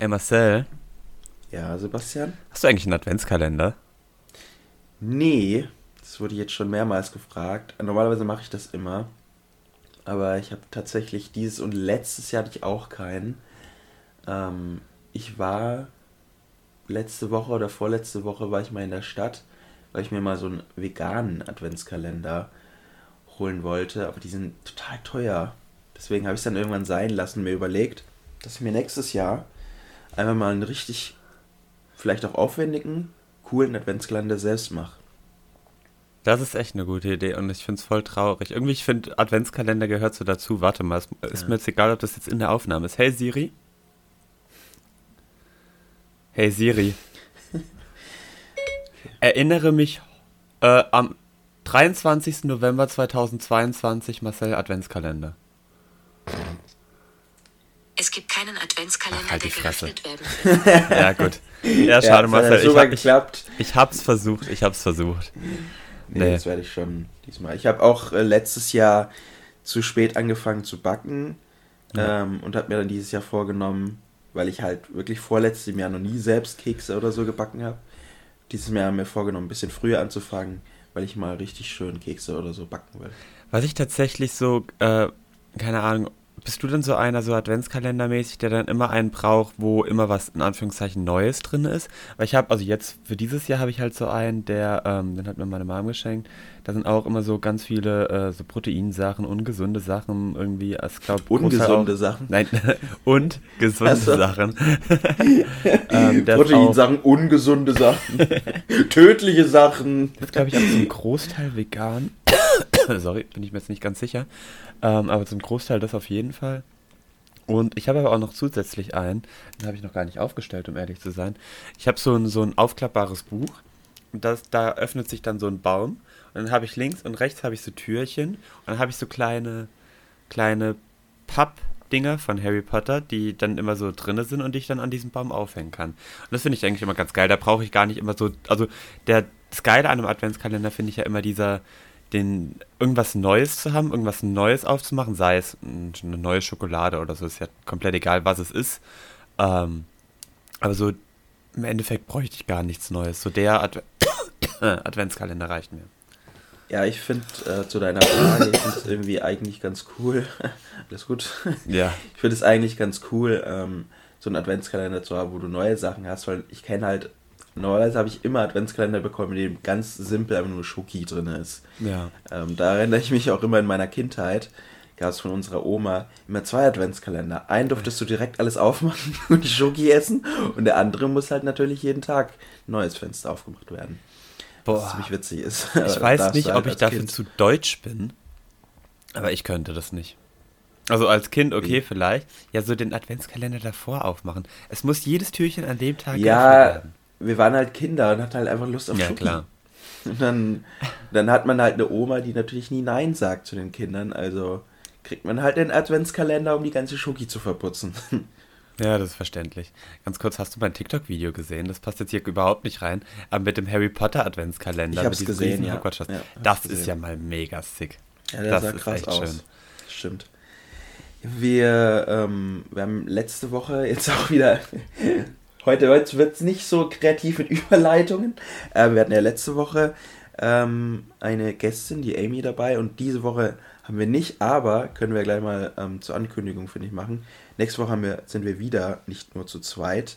Ey Marcel, Ja, Sebastian? hast du eigentlich einen Adventskalender? Nee, das wurde jetzt schon mehrmals gefragt. Normalerweise mache ich das immer. Aber ich habe tatsächlich dieses und letztes Jahr hatte ich auch keinen. Ähm, ich war letzte Woche oder vorletzte Woche war ich mal in der Stadt, weil ich mir mal so einen veganen Adventskalender holen wollte. Aber die sind total teuer. Deswegen habe ich es dann irgendwann sein lassen, mir überlegt, dass ich mir nächstes Jahr einfach mal einen richtig, vielleicht auch aufwendigen, coolen Adventskalender selbst mache. Das ist echt eine gute Idee und ich finde es voll traurig. Irgendwie, ich finde, Adventskalender gehört so dazu. Warte mal, es ist Ja. mir jetzt egal, ob das jetzt in der Aufnahme ist. Hey Siri. Hey Siri. Erinnere mich äh, am 23. November 2022 Marcel Adventskalender. Es gibt keinen Adventskalender, Ach, halt die der Fresse. geöffnet werden Ja, gut. Ja, schade, hat Marcel. Ich, hab, ich, geklappt. ich hab's versucht, ich hab's versucht. Nee, Nee. das werde ich schon diesmal. Ich habe auch äh, letztes Jahr zu spät angefangen zu backen Ja. ähm, und habe mir dann dieses Jahr vorgenommen, weil ich halt wirklich vorletztes Jahr noch nie selbst Kekse oder so gebacken habe. Dieses Jahr haben wir vorgenommen, ein bisschen früher anzufangen, weil ich mal richtig schön Kekse oder so backen will. Was ich tatsächlich so, äh, keine Ahnung, bist du denn so einer, so Adventskalendermäßig, der dann immer einen braucht, wo immer was in Anführungszeichen Neues drin ist? Weil ich habe, also jetzt für dieses Jahr habe ich halt so einen, der, ähm, den hat mir meine Mom geschenkt. Da sind auch immer so ganz viele äh, so Proteinsachen, ungesunde Sachen irgendwie. Ich glaub, Ungesunde auch- Sachen? Nein, und gesunde Ach so. Sachen. ähm, Proteinsachen, ungesunde Sachen, tödliche Sachen. ist, glaube ich, auch zum Großteil vegan. Sorry, bin ich mir jetzt nicht ganz sicher. Ähm, aber zum Großteil das auf jeden Fall. Und ich habe aber auch noch zusätzlich einen, den habe ich noch gar nicht aufgestellt, um ehrlich zu sein. Ich habe so ein, so ein aufklappbares Buch. Und das, da öffnet sich dann so ein Baum. Und dann habe ich links und rechts habe ich so Türchen. Und dann habe ich so kleine, kleine Pappdinger von Harry Potter, die dann immer so drinne sind und die ich dann an diesem Baum aufhängen kann. Und das finde ich eigentlich immer ganz geil. Da brauche ich gar nicht immer so. Also der, das Geile an einem Adventskalender finde ich ja immer dieser, den irgendwas Neues zu haben, irgendwas Neues aufzumachen, sei es eine neue Schokolade oder so, ist ja komplett egal, was es ist. Ähm, aber so im Endeffekt bräuchte ich gar nichts Neues. So der Adve Adventskalender reicht mir. Ja, ich finde äh, zu deiner Frage, ich finde es irgendwie eigentlich ganz cool. Alles gut. Ja. Ich finde es eigentlich ganz cool, ähm, so einen Adventskalender zu haben, wo du neue Sachen hast, weil ich kenne halt, normalerweise habe ich immer Adventskalender bekommen, in dem ganz simpel einfach nur Schoki drin ist. Ja. Ähm, da erinnere ich mich auch immer in meiner Kindheit, gab es von unserer Oma immer zwei Adventskalender. Einen durftest du direkt alles aufmachen und die Schoki essen und der andere muss halt natürlich jeden Tag ein neues Fenster aufgemacht werden. Was Boah. ziemlich witzig ist. Ich weiß nicht, halt ob ich dafür Kind. zu deutsch bin, aber ich könnte das nicht. Also als Kind, okay, Wie? vielleicht. Ja, so den Adventskalender davor aufmachen. Es muss jedes Türchen an dem Tag geöffnet Ja, werden. Wir waren halt Kinder und hatten halt einfach Lust auf Ja, Schoki. klar. Und dann, dann hat man halt eine Oma, die natürlich nie Nein sagt zu den Kindern. Also kriegt man halt den Adventskalender, um die ganze Schoki zu verputzen. Ja, das ist verständlich. Ganz kurz, hast du mein TikTok-Video gesehen? Das passt jetzt hier überhaupt nicht rein. Aber mit dem Harry Potter Adventskalender. Ich hab's gesehen, ja. Ja, das ich ist gesehen. ja mal mega sick. Ja, der das sah ist krass echt aus. schön. Stimmt. Wir, ähm, wir haben letzte Woche jetzt auch wieder. Heute, heute wird es nicht so kreativ mit Überleitungen. Äh, wir hatten ja letzte Woche ähm, eine Gästin, die Amy, dabei und diese Woche haben wir nicht, aber können wir gleich mal ähm, zur Ankündigung, finde ich, machen. Nächste Woche wir, sind wir wieder nicht nur zu zweit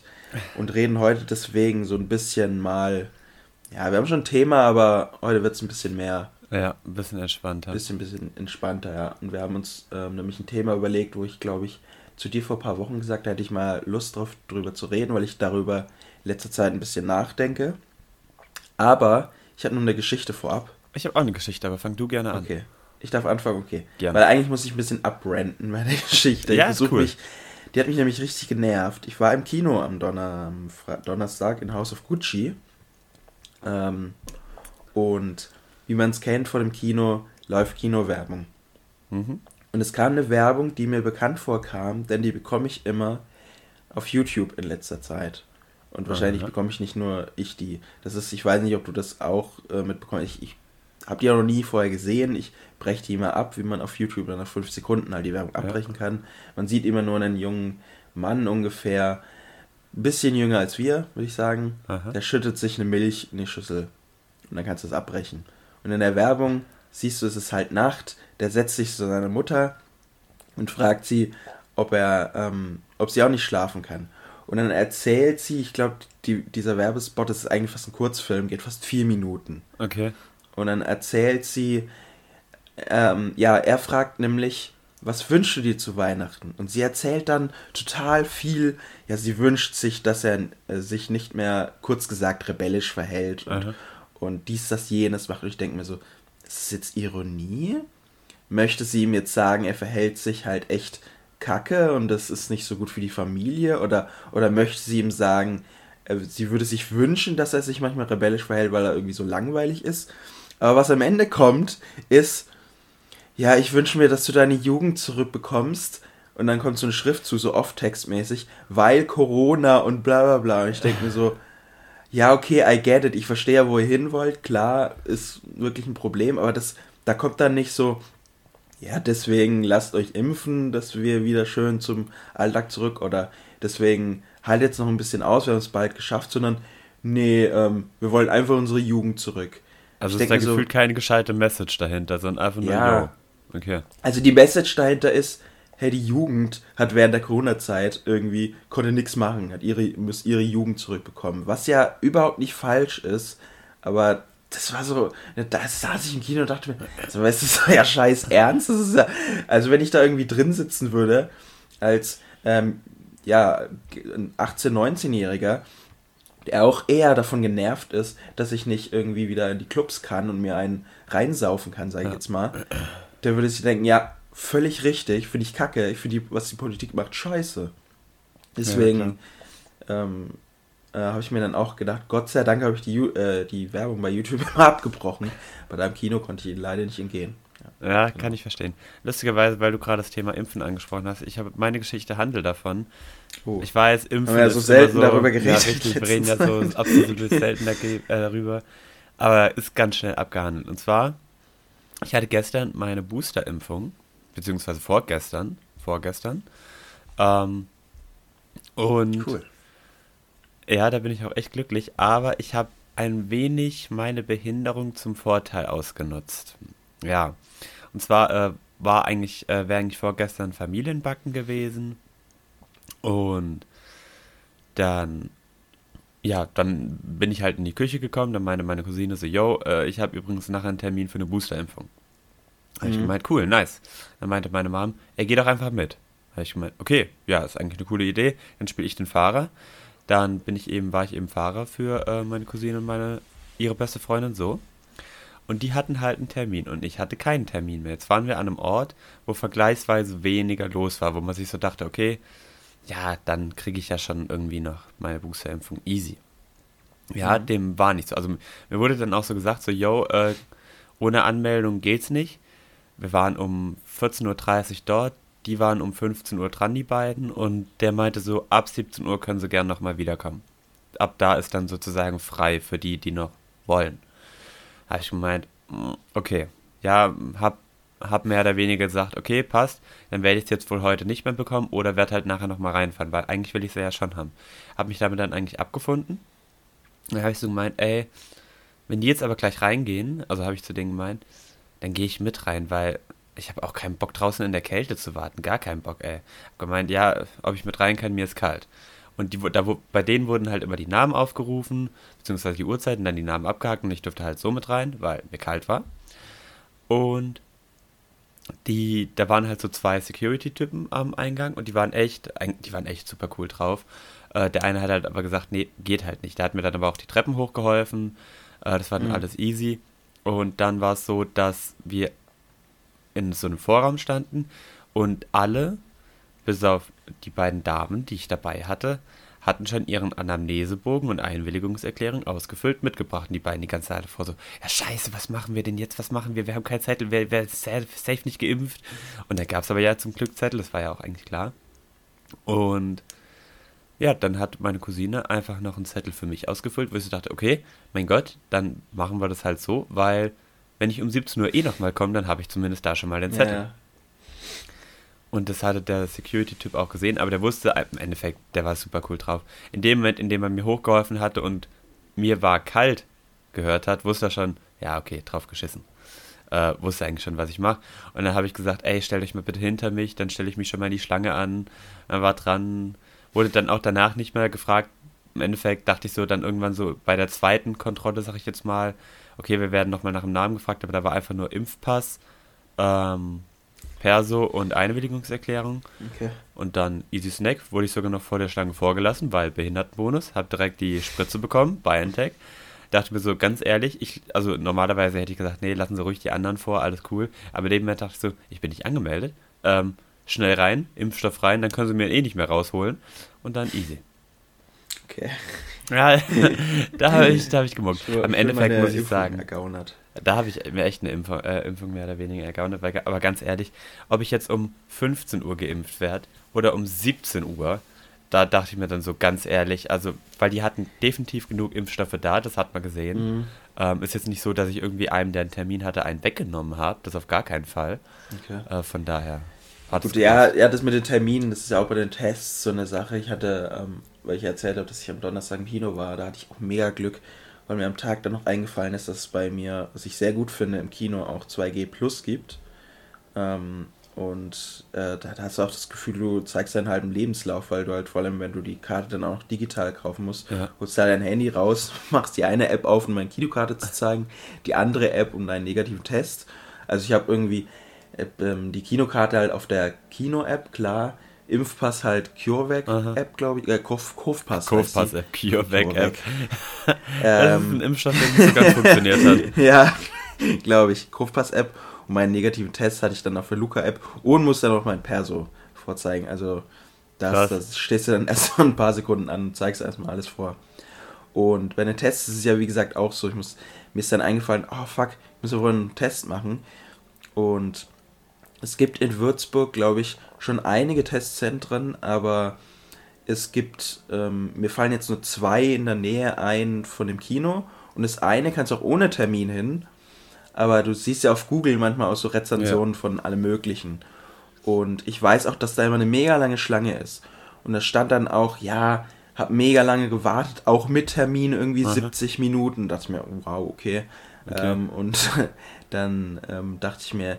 und reden heute deswegen so ein bisschen mal. Ja, wir haben schon ein Thema, aber heute wird es ein bisschen mehr Ja, ein bisschen entspannter. bisschen, bisschen entspannter, ja. Und wir haben uns ähm, nämlich ein Thema überlegt, wo ich, glaube ich, zu dir vor ein paar Wochen gesagt habe, hätte ich mal Lust drauf, drüber zu reden, weil ich darüber in letzter Zeit ein bisschen nachdenke. Aber ich habe nur eine Geschichte vorab. Ich habe auch eine Geschichte, aber fang du gerne an. Okay. Ich darf anfangen, okay. Gerne. Weil eigentlich muss ich ein bisschen abrenten bei der Geschichte. Ja, ich ist cool. mich. Die hat mich nämlich richtig genervt. Ich war im Kino am, Donner, am Donnerstag in House of Gucci. Ähm, und wie man es kennt vor dem Kino, läuft Kinowerbung. Mhm. Und es kam eine Werbung, die mir bekannt vorkam, denn die bekomme ich immer auf YouTube in letzter Zeit. Und wahrscheinlich Aha. bekomme ich nicht nur ich die. Das ist, ich weiß nicht, ob du das auch äh, mitbekommst. Ich, ich habe die auch noch nie vorher gesehen. Ich breche die immer ab, wie man auf YouTube dann nach fünf Sekunden halt die Werbung abbrechen kann. Man sieht immer nur einen jungen Mann ungefähr ein bisschen jünger als wir, würde ich sagen. Aha. Der schüttet sich eine Milch in die Schüssel und dann kannst du es abbrechen. Und in der Werbung siehst du, es ist halt Nacht, der setzt sich zu seiner Mutter und fragt sie, ob er, ähm, ob sie auch nicht schlafen kann. Und dann erzählt sie, ich glaube, die, dieser Werbespot, das ist eigentlich fast ein Kurzfilm, geht fast vier Minuten. Okay. Und dann erzählt sie, ähm, ja, er fragt nämlich, was wünschst du dir zu Weihnachten? Und sie erzählt dann total viel. Ja, sie wünscht sich, dass er äh, sich nicht mehr, kurz gesagt, rebellisch verhält und, und dies, das, jenes macht. Und ich denke mir so, ist das jetzt Ironie? Möchte sie ihm jetzt sagen, er verhält sich halt echt kacke und das ist nicht so gut für die Familie? Oder, oder möchte sie ihm sagen, äh, sie würde sich wünschen, dass er sich manchmal rebellisch verhält, weil er irgendwie so langweilig ist? Aber was am Ende kommt, ist, ja, ich wünsche mir, dass du deine Jugend zurückbekommst. Und dann kommt so eine Schrift zu, so off-textmäßig, weil Corona und bla bla bla. Und ich denke mir so, ja, okay, I get it. Ich verstehe ja, wo ihr hin wollt. Klar, ist wirklich ein Problem, aber das, da kommt dann nicht so, ja, deswegen lasst euch impfen, dass wir wieder schön zum Alltag zurück oder deswegen halt jetzt noch ein bisschen aus, wir haben es bald geschafft, sondern nee, ähm, wir wollen einfach unsere Jugend zurück. Also Ich ist da so- gefühlt keine gescheite Message dahinter, sondern einfach nur, Ja. yo. Okay. Also die Message dahinter ist, hey, die Jugend hat während der Corona-Zeit irgendwie, konnte nichts machen, hat ihre, muss ihre Jugend zurückbekommen. Was ja überhaupt nicht falsch ist, aber das war so, da saß ich im Kino und dachte mir, also, weißt du, das ist ja scheiß ernst. Das ist ja, also wenn ich da irgendwie drin sitzen würde, als, ähm, ja, ein 18-, 19-Jähriger, der auch eher davon genervt ist, dass ich nicht irgendwie wieder in die Clubs kann und mir einen reinsaufen kann, sage ich Ja. jetzt mal, der würde sich denken, ja, völlig richtig, finde ich kacke, ich finde, was die Politik macht, scheiße. Deswegen ähm, äh, habe ich mir dann auch gedacht, Gott sei Dank habe ich die, äh, die Werbung bei YouTube immer abgebrochen. Bei deinem Kino konnte ich leider nicht entgehen. Ja, kann ich verstehen. Lustigerweise, weil du gerade das Thema Impfen angesprochen hast, ich habe meine Geschichte handelt davon. Oh. Ich weiß, Impfen Haben wir ja so selten immer darüber geredet Ja, richtig, wir reden ja so absolut selten äh, darüber. Aber ist ganz schnell abgehandelt. Und zwar, ich hatte gestern meine Booster-Impfung, beziehungsweise vorgestern, vorgestern. Ähm, und Cool. Ja, da bin ich auch echt glücklich, aber ich habe ein wenig meine Behinderung zum Vorteil ausgenutzt. Ja, und zwar äh, war eigentlich, äh, wäre eigentlich vorgestern Familienbacken gewesen und dann, ja, dann bin ich halt in die Küche gekommen, dann meinte meine Cousine so, yo, äh, ich habe übrigens nachher einen Termin für eine Boosterimpfung. Habe ich Mhm. gemeint, cool, nice. Dann meinte meine Mom, er geht doch einfach mit. Habe ich gemeint, okay, ja, ist eigentlich eine coole Idee. Dann spiele ich den Fahrer. Dann bin ich eben, war ich eben Fahrer für äh, meine Cousine und meine, ihre beste Freundin so. Und die hatten halt einen Termin und ich hatte keinen Termin mehr. Jetzt waren wir an einem Ort, wo vergleichsweise weniger los war, wo man sich so dachte, okay, ja, dann kriege ich ja schon irgendwie noch meine Boosterimpfung easy. Ja, Mhm. dem war nicht so. Also mir wurde dann auch so gesagt, so, yo, äh, ohne Anmeldung geht's nicht. Wir waren um 14.30 Uhr dort, die waren um 15 Uhr dran, die beiden, und der meinte so, ab 17 Uhr können sie gern nochmal wiederkommen. Ab da ist dann sozusagen frei für die, die noch wollen. Habe ich gemeint, mm, okay, ja, hab, hab mehr oder weniger gesagt, okay, passt, dann werde ich es jetzt wohl heute nicht mehr bekommen oder werde halt nachher nochmal reinfahren, weil eigentlich will ich es ja schon haben. Habe mich damit dann eigentlich abgefunden. Dann habe ich so gemeint, ey, wenn die jetzt aber gleich reingehen, also habe ich zu denen gemeint, dann gehe ich mit rein, weil ich habe auch keinen Bock draußen in der Kälte zu warten, gar keinen Bock, ey. Hab gemeint, ja, ob ich mit rein kann, mir ist kalt. Und die, da, wo, bei denen wurden halt immer die Namen aufgerufen, beziehungsweise die Uhrzeiten, dann die Namen abgehakt und ich durfte halt so mit rein, weil mir kalt war. Und die, da waren halt so zwei Security-Typen am Eingang und die waren echt, die waren echt super cool drauf. Äh, der eine hat halt aber gesagt, nee, geht halt nicht. Der hat mir dann aber auch die Treppen hochgeholfen. Äh, das war dann Mhm. alles easy. Und dann war es so, dass wir in so einem Vorraum standen und alle, bis auf die beiden Damen, die ich dabei hatte, hatten schon ihren Anamnesebogen und Einwilligungserklärung ausgefüllt mitgebracht. Und die beiden die ganze Zeit davor so, ja scheiße, was machen wir denn jetzt, was machen wir, wir haben keinen Zettel, wer, wer ist safe safe nicht geimpft. Und da gab es aber ja zum Glück Zettel, das war ja auch eigentlich klar. Und ja, dann hat meine Cousine einfach noch einen Zettel für mich ausgefüllt, wo ich so dachte, okay, mein Gott, dann machen wir das halt so, weil wenn ich um 17 Uhr eh nochmal komme, dann habe ich zumindest da schon mal den Zettel. Ja, Und das hatte der Security-Typ auch gesehen, aber der wusste im Endeffekt, der war super cool drauf. In dem Moment, in dem er mir hochgeholfen hatte und mir war kalt gehört hat, wusste er schon, ja, okay, drauf geschissen. Äh, wusste eigentlich schon, was ich mache. Und dann habe ich gesagt, ey, stell euch mal bitte hinter mich, dann stelle ich mich schon mal in die Schlange an. Dann war dran, wurde dann auch danach nicht mehr gefragt. Im Endeffekt dachte ich so dann irgendwann so bei der zweiten Kontrolle, sag ich jetzt mal, okay, wir werden nochmal nach dem Namen gefragt, aber da war einfach nur Impfpass, ähm, Perso und Einwilligungserklärung. Okay. Und dann Easy Snack wurde ich sogar noch vor der Schlange vorgelassen, weil Behindertenbonus. Hab direkt die Spritze bekommen, BioNTech. Dachte mir so, ganz ehrlich, ich, also normalerweise hätte ich gesagt, nee, lassen Sie ruhig die anderen vor, alles cool. Aber in dem Moment dachte ich so, ich bin nicht angemeldet. Ähm, schnell rein, Impfstoff rein, dann können Sie mir eh nicht mehr rausholen. Und dann easy. Okay. Ja, da habe ich, da hab ich gemuckt. Schwör- Am Endeffekt muss ich Impfung sagen, ergaunert. da habe ich mir echt eine Impfung, äh, Impfung mehr oder weniger ergaunert. Weil, aber ganz ehrlich, ob ich jetzt um 15 Uhr geimpft werde oder um 17 Uhr, da dachte ich mir dann so ganz ehrlich, also, weil die hatten definitiv genug Impfstoffe da, das hat man gesehen. Mhm. Ähm, ist jetzt nicht so, dass ich irgendwie einem, der einen Termin hatte, einen weggenommen habe. Das auf gar keinen Fall. Okay. Äh, von daher. hat es Gut, ja, ja, das mit den Terminen, das ist ja auch bei den Tests so eine Sache. Ich hatte, ähm, weil ich erzählt habe, dass ich am Donnerstag im Kino war, da hatte ich auch mega Glück, weil mir am Tag dann noch eingefallen ist, dass es bei mir, was ich sehr gut finde, im Kino auch 2G Plus gibt. Ähm, und äh, da hast du auch das Gefühl, du zeigst deinen halben Lebenslauf, weil du halt vor allem, wenn du die Karte dann auch noch digital kaufen musst, Ja. holst da dein Handy raus, machst die eine App auf, um meine Kinokarte zu zeigen, die andere App, um deinen negativen Test. Also ich habe irgendwie äh, ähm, die Kinokarte halt auf der Kino-App, klar. Impfpass halt. CureVac-App, glaube ich. Äh, heißt Kurvpass-App, CureVac-App. CureVac. Das ist Ähm, ein Impfstoff, der nicht so ganz funktioniert hat. ja, glaube ich. Kurvpass-App. Und meinen negativen Test hatte ich dann auf der Luca-App und musste dann auch mein Perso vorzeigen. Also das, das stehst du dann erst mal ein paar Sekunden an und zeigst erstmal alles vor. Und bei den Tests ist es ja wie gesagt auch so, ich muss, mir ist dann eingefallen, oh fuck, ich muss ja wohl einen Test machen. Und es gibt in Würzburg, glaube ich, schon einige Testzentren, aber es gibt, ähm, mir fallen jetzt nur zwei in der Nähe ein von dem Kino und das eine kannst du auch ohne Termin hin, aber du siehst ja auf Google manchmal auch so Rezensionen von allem Möglichen. Und ich weiß auch, dass da immer eine mega lange Schlange ist. Und da stand dann auch, ja, hab mega lange gewartet, auch mit Termin irgendwie Aha. 70 Minuten. Dachte ich mir, wow, okay. Okay. Ähm, und dann ähm, dachte ich mir,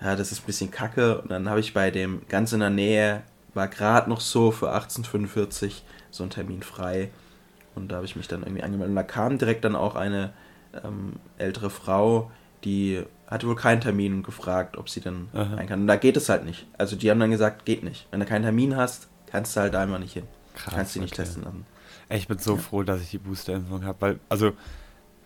ja, das ist ein bisschen kacke. Und dann habe ich bei dem ganz in der Nähe, war gerade noch so für 1845 so ein Termin frei. Und da habe ich mich dann irgendwie angemeldet. Und da kam direkt dann auch eine ähm, ältere Frau, die hatte wohl keinen Termin und gefragt, ob sie dann Aha. rein kann. Und da geht es halt nicht. Also die haben dann gesagt, geht nicht. Wenn du keinen Termin hast, kannst du halt da immer nicht hin. Krass, kannst dich nicht okay. testen lassen. Ey, Ich bin so Ja. froh, dass ich die Boosterimpfung habe, weil, also,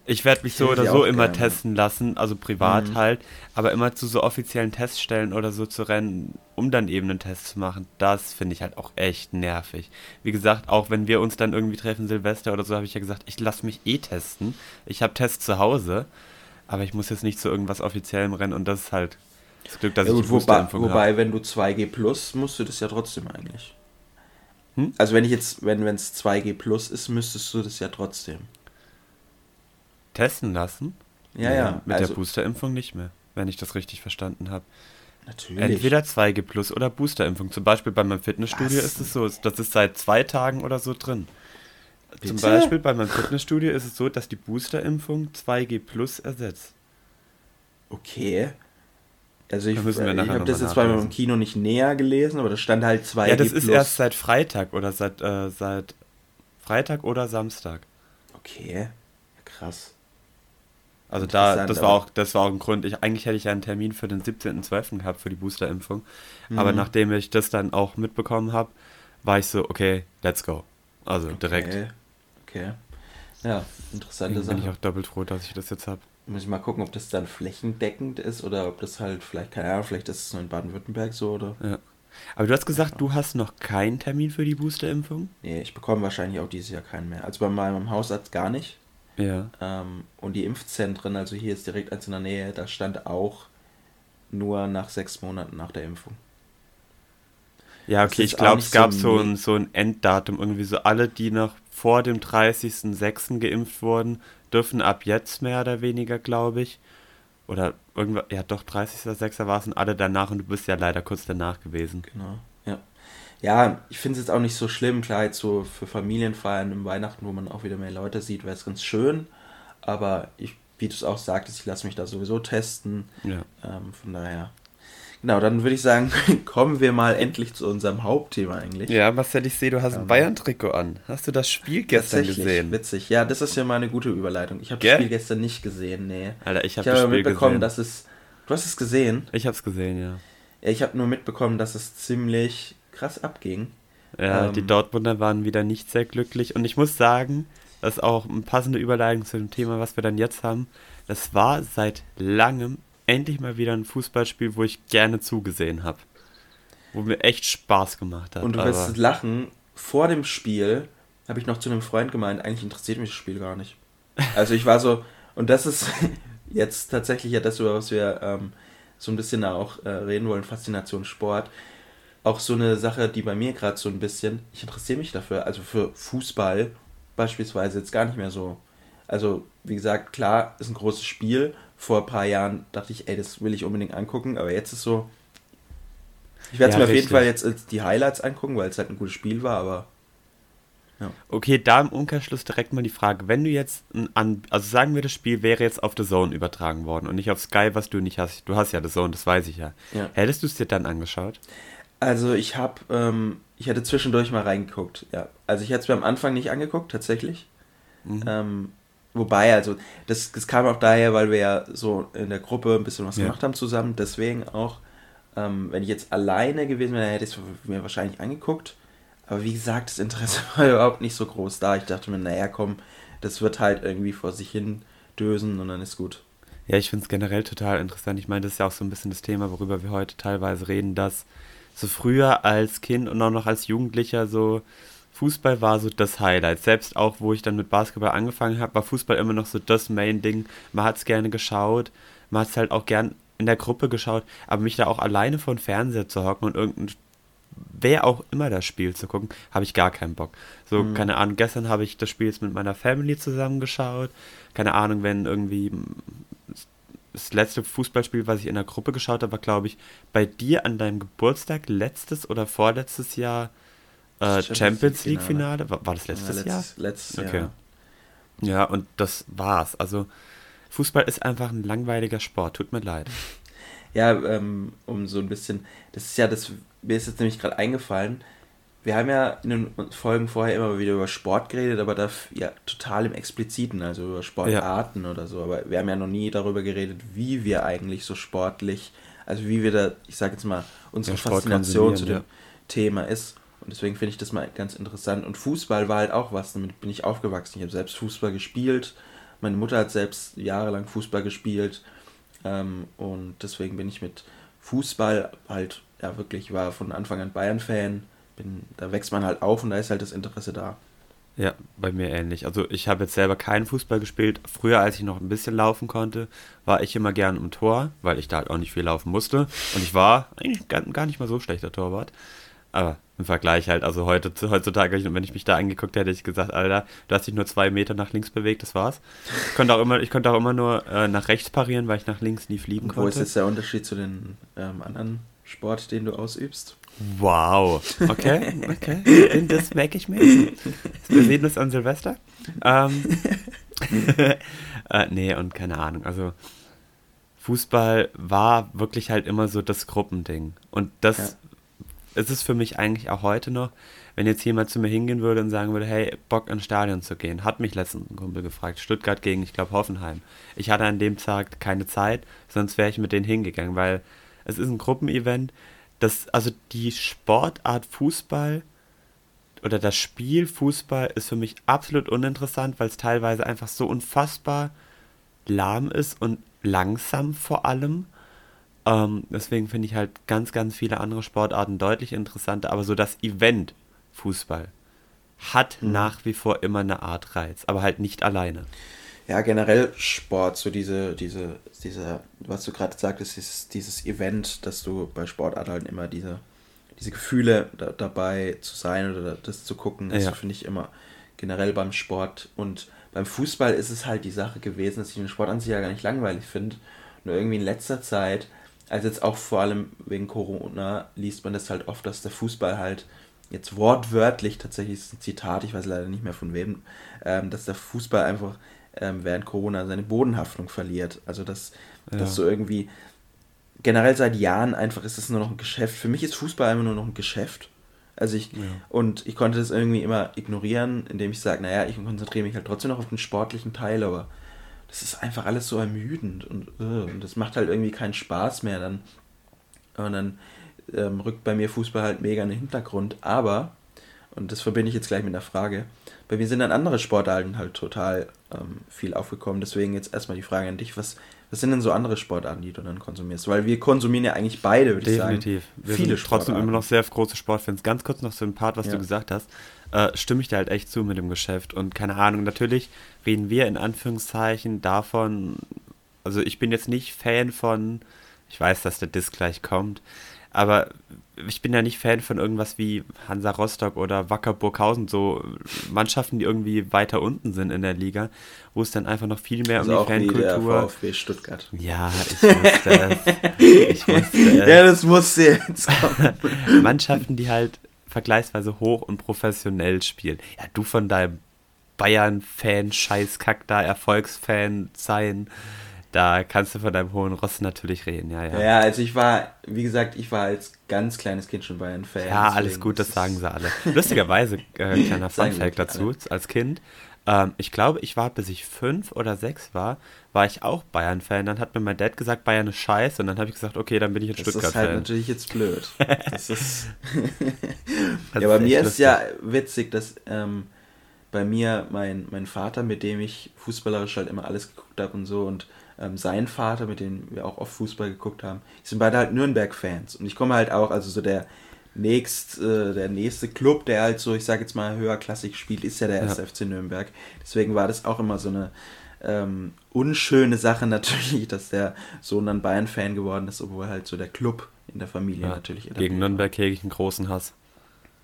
ich werde mich Ich so oder so immer gerne. testen lassen, also privat Mhm. halt, aber immer zu so offiziellen Teststellen oder so zu rennen, um dann eben einen Test zu machen, das finde ich halt auch echt nervig. Wie gesagt, auch wenn wir uns dann irgendwie treffen, Silvester oder so, habe ich ja gesagt, ich lasse mich eh testen. Ich habe Tests zu Hause, aber ich muss jetzt nicht zu irgendwas Offiziellem rennen und das ist halt das Glück, dass Ja, ich wobei, wobei, wenn du 2G plus, musst du das ja trotzdem eigentlich. Hm? Also wenn ich jetzt, wenn es 2G plus ist, müsstest du das ja trotzdem. Testen lassen? Ja, Nee, ja. Mit also, der Boosterimpfung nicht mehr, wenn ich das richtig verstanden habe. Natürlich. Entweder 2G Plus oder Boosterimpfung. Zum Beispiel bei meinem Fitnessstudio Was? ist es so, das ist seit zwei Tagen oder so drin. Zum Bitte? Beispiel bei meinem Fitnessstudio ist es so, dass die Boosterimpfung 2G Plus ersetzt. Okay. Also ich, äh, ich habe das jetzt bei meinem nachlesen. Kino nicht näher gelesen, aber da stand halt 2G ja, das plus. ist erst seit Freitag oder seit, äh, seit Freitag oder Samstag. Okay. Krass. Also da, das war aber- auch, das war auch ein Grund. Ich, eigentlich hätte ich ja einen Termin für den 17.12. gehabt für die Boosterimpfung. Aber Mhm. nachdem ich das dann auch mitbekommen habe, war ich so, okay, let's go. Also direkt. Okay. okay. Ja, interessante Deswegen bin ich Sache. auch doppelt froh, dass ich das jetzt habe. Muss ich mal gucken, ob das dann flächendeckend ist oder ob das halt vielleicht, keine Ahnung, vielleicht ist es nur in Baden-Württemberg so oder. Ja. Aber du hast gesagt, du hast noch keinen Termin für die Boosterimpfung? Nee, ich bekomme wahrscheinlich auch dieses Jahr keinen mehr. Also bei meinem Hausarzt gar nicht. Ja. Ähm, und die Impfzentren, also hier ist direkt eins in der Nähe, da stand auch nur nach sechs Monaten nach der Impfung. Ja, okay, ich glaube, es gab so ein, so ein Enddatum. Irgendwie so alle, die noch vor dem 30.06. geimpft wurden, dürfen ab jetzt mehr oder weniger, glaube ich. oder irgendwas, ja doch, 30.06. war es und alle danach und du bist ja leider kurz danach gewesen. Genau, ja. Ich finde es jetzt auch nicht so schlimm. Klar, jetzt so für Familienfeiern im Weihnachten, wo man auch wieder mehr Leute sieht, wäre es ganz schön. Aber ich, wie du es auch sagtest, ich lasse mich da sowieso testen. Ja. Ähm, von daher. Genau, dann würde ich sagen, kommen wir mal endlich zu unserem Hauptthema eigentlich. Ja, Marcel, ich sehe, du hast ein Ähm, Bayern-Trikot an. Hast du das Spiel gestern gesehen? Witzig. Ja, das ist ja mal eine gute Überleitung. Ich habe das? Spiel gestern nicht gesehen, nee. Alter, ich habe habe das Spiel mitbekommen, gesehen. dass es. Du hast es gesehen? ich habe es gesehen, ja. Ja, ich habe nur mitbekommen, dass es ziemlich krass abging. Ja, Ähm, die Dortmunder waren wieder nicht sehr glücklich. Und ich muss sagen, das ist auch eine passende Überleitung zu dem Thema, was wir dann jetzt haben. Das war seit langem endlich mal wieder ein Fußballspiel, wo ich gerne zugesehen habe. Wo mir echt Spaß gemacht hat. Und du wirst lachen, vor dem Spiel habe ich noch zu einem Freund gemeint, eigentlich interessiert mich das Spiel gar nicht. Also ich war so, und das ist jetzt tatsächlich ja das, über was wir ähm, so ein bisschen auch äh, reden wollen, Faszination Sport. Auch so eine Sache, die bei mir gerade so ein bisschen, ich interessiere mich dafür, also für Fußball beispielsweise jetzt gar nicht mehr so. Also, wie gesagt, klar, ist ein großes Spiel. Vor ein paar Jahren dachte ich, ey, das will ich unbedingt angucken, aber jetzt ist so, ich werde es Ja, mir auf jeden richtig. Fall jetzt die Highlights angucken, weil es halt ein gutes Spiel war, aber Okay, da im Umkehrschluss direkt mal die Frage, wenn du jetzt ein an, also sagen wir, das Spiel wäre jetzt auf The Zone übertragen worden und nicht auf Sky, was du nicht hast. Du hast ja The Zone, das weiß ich ja. Ja. Hättest du es dir dann angeschaut? Also ich habe, ähm, ich hätte zwischendurch mal reingeguckt, ja. Also ich hätte es mir am Anfang nicht angeguckt, tatsächlich. Mhm. Ähm, wobei, also das, das kam auch daher, weil wir ja so in der Gruppe ein bisschen was Ja. gemacht haben zusammen. Deswegen auch, ähm, wenn ich jetzt alleine gewesen wäre, hätte ich es mir wahrscheinlich angeguckt. Aber wie gesagt, das Interesse war überhaupt nicht so groß da. Ich dachte mir, naja, komm, das wird halt irgendwie vor sich hin dösen und dann ist gut. Ja, ich finde es generell total interessant. Ich meine, das ist ja auch so ein bisschen das Thema, worüber wir heute teilweise reden, dass so früher als Kind und auch noch als Jugendlicher so Fußball war so das Highlight. Selbst auch, wo ich dann mit Basketball angefangen habe, war Fußball immer noch so das Main-Ding. Man hat es gerne geschaut, man hat es halt auch gern in der Gruppe geschaut, aber mich da auch alleine vor den Fernseher zu hocken und irgendein wer auch immer das Spiel zu gucken, habe ich gar keinen Bock. So, Mhm. keine Ahnung, gestern habe ich das Spiel jetzt mit meiner Family zusammengeschaut. Keine Ahnung, wenn irgendwie das letzte Fußballspiel, was ich in der Gruppe geschaut habe, war, glaube ich, bei dir an deinem Geburtstag letztes oder vorletztes Jahr äh, Champions Champions League Finale. War, war das letztes Ja, Jahr? letztes, letztes Okay. Jahr. Ja, und das war's. Also Fußball ist einfach ein langweiliger Sport. Tut mir leid. Ja, ähm, um so ein bisschen, das ist ja das, mir ist jetzt nämlich gerade eingefallen, wir haben ja in den Folgen vorher immer wieder über Sport geredet, aber da ja total im Expliziten, also über Sportarten oder so, aber wir haben ja noch nie darüber geredet, wie wir eigentlich so sportlich, also wie wir da, ich sage jetzt mal, unsere Ja, Faszination zu dem konsumieren, Thema ist. Und deswegen finde ich das mal ganz interessant. Und Fußball war halt auch was, damit bin ich aufgewachsen. Ich habe selbst Fußball gespielt. Meine Mutter hat selbst jahrelang Fußball gespielt. Ähm, und deswegen bin ich mit Fußball halt, ja wirklich, war von Anfang an Bayern-Fan. Bin, da wächst man halt auf und da ist halt das Interesse da. Ja, bei mir ähnlich. Also ich habe jetzt selber keinen Fußball gespielt. Früher, als ich noch ein bisschen laufen konnte, war ich immer gern im Tor, weil ich da halt auch nicht viel laufen musste. Und ich war eigentlich gar, gar nicht mal so schlechter Torwart. Aber im Vergleich halt, also heute, heutzutage, wenn ich mich da angeguckt hätte, hätte ich gesagt, Alter, du hast dich nur zwei Meter nach links bewegt, das war's. Ich konnte auch immer, ich konnte auch immer nur äh, nach rechts parieren, weil ich nach links nie fliegen Und wo ist konnte. jetzt der Unterschied zu den ähm, anderen Sport, den du ausübst? Wow. Okay, okay. Das merke ich mir. Wir sehen uns an Silvester. Ähm, äh, nee, und keine Ahnung. Also, Fußball war wirklich halt immer so das Gruppending. Und das Ja. ist es für mich eigentlich auch heute noch. Wenn jetzt jemand zu mir hingehen würde und sagen würde, hey, Bock ins Stadion zu gehen, hat mich letztens ein Kumpel gefragt, Stuttgart gegen, ich glaube, Hoffenheim. Ich hatte an dem Tag keine Zeit, sonst wäre ich mit denen hingegangen, weil es ist ein Gruppenevent. Das, also die Sportart Fußball oder das Spiel Fußball ist für mich absolut uninteressant, weil es teilweise einfach so unfassbar lahm ist und langsam vor allem. Ähm, deswegen finde ich halt ganz, ganz viele andere Sportarten deutlich interessanter, aber so das Event Fußball hat Mhm. nach wie vor immer eine Art Reiz, aber halt nicht alleine. Ja, generell Sport, so diese, diese, diese, was du gerade sagtest, dieses, dieses Event, dass du bei Sportarten halt immer diese, diese Gefühle da, dabei zu sein oder das zu gucken, das Ja. finde ich immer generell beim Sport. Und beim Fußball ist es halt die Sache gewesen, dass ich den Sport an sich ja gar nicht langweilig finde. Nur irgendwie in letzter Zeit, also jetzt auch vor allem wegen Corona, liest man das halt oft, dass der Fußball halt jetzt wortwörtlich, tatsächlich ist ein Zitat, ich weiß leider nicht mehr von wem, ähm, dass der Fußball einfach ähm, während Corona seine Bodenhaftung verliert. Also dass, ja. dass so irgendwie generell seit Jahren einfach ist es nur noch ein Geschäft. Für mich ist Fußball einfach nur noch ein Geschäft. Also ich, ja. und ich konnte das irgendwie immer ignorieren, indem ich sage, naja, ich konzentriere mich halt trotzdem noch auf den sportlichen Teil, aber das ist einfach alles so ermüdend und, uh, und das macht halt irgendwie keinen Spaß mehr dann. Und dann ähm, rückt bei mir Fußball halt mega in den Hintergrund. Aber, und das verbinde ich jetzt gleich mit der Frage, bei mir sind dann andere Sportarten halt total ähm, viel aufgekommen. Deswegen jetzt erstmal die Frage an dich, was, was sind denn so andere Sportarten, die du dann konsumierst? Weil wir konsumieren ja eigentlich beide, würde ich sagen. Definitiv. Wir viele sind trotzdem immer noch sehr große Sportfans. Ganz kurz noch zu dem Part, was ja. du gesagt hast. Äh, stimme ich dir halt echt zu mit dem Geschäft. Und keine Ahnung, natürlich reden wir in Anführungszeichen davon, also ich bin jetzt nicht Fan von, ich weiß, dass der Disc gleich kommt, aber ich bin ja nicht Fan von irgendwas wie Hansa Rostock oder Wacker Burghausen, so Mannschaften, die irgendwie weiter unten sind in der Liga, wo es dann einfach noch viel mehr also um die Fankultur. Der VfB Stuttgart. Ja, ich wusste es. Ich wusste es. Ja, das musste jetzt kommen. Mannschaften, die halt vergleichsweise hoch und professionell spielen. Ja, du von deinem Bayern-Fan, Scheißkack da, Erfolgsfan sein da kannst du von deinem hohen Ross natürlich reden, ja, ja. Ja, also ich war, wie gesagt, ich war als ganz kleines Kind schon Bayern-Fan. Ja, alles gut, das sagen sie alle. Lustigerweise, äh, kleiner Funfact dazu, alle. als Kind. Ähm, ich glaube, ich war, bis ich fünf oder sechs war, war ich auch Bayern-Fan. Dann hat mir mein Dad gesagt, Bayern ist scheiße. Und dann habe ich gesagt, okay, dann bin ich ein Stuttgart-Fan. Das ist halt natürlich jetzt blöd. Das ist ja, bei mir ist ja witzig, dass ähm, bei mir mein, mein Vater, mit dem ich fußballerisch halt immer alles geguckt habe und so und ähm, sein Vater, mit dem wir auch oft Fußball geguckt haben, die sind beide halt Nürnberg-Fans. Und ich komme halt auch, also so der nächst, äh, der nächste Club, der halt so, ich sage jetzt mal, höherklassig spielt, ist ja der ja. SFC Nürnberg. Deswegen war das auch immer so eine ähm, unschöne Sache natürlich, dass der Sohn dann Bayern-Fan geworden ist, obwohl halt so der Club in der Familie ja, natürlich. Gegen Nürnberg hege ich einen großen Hass.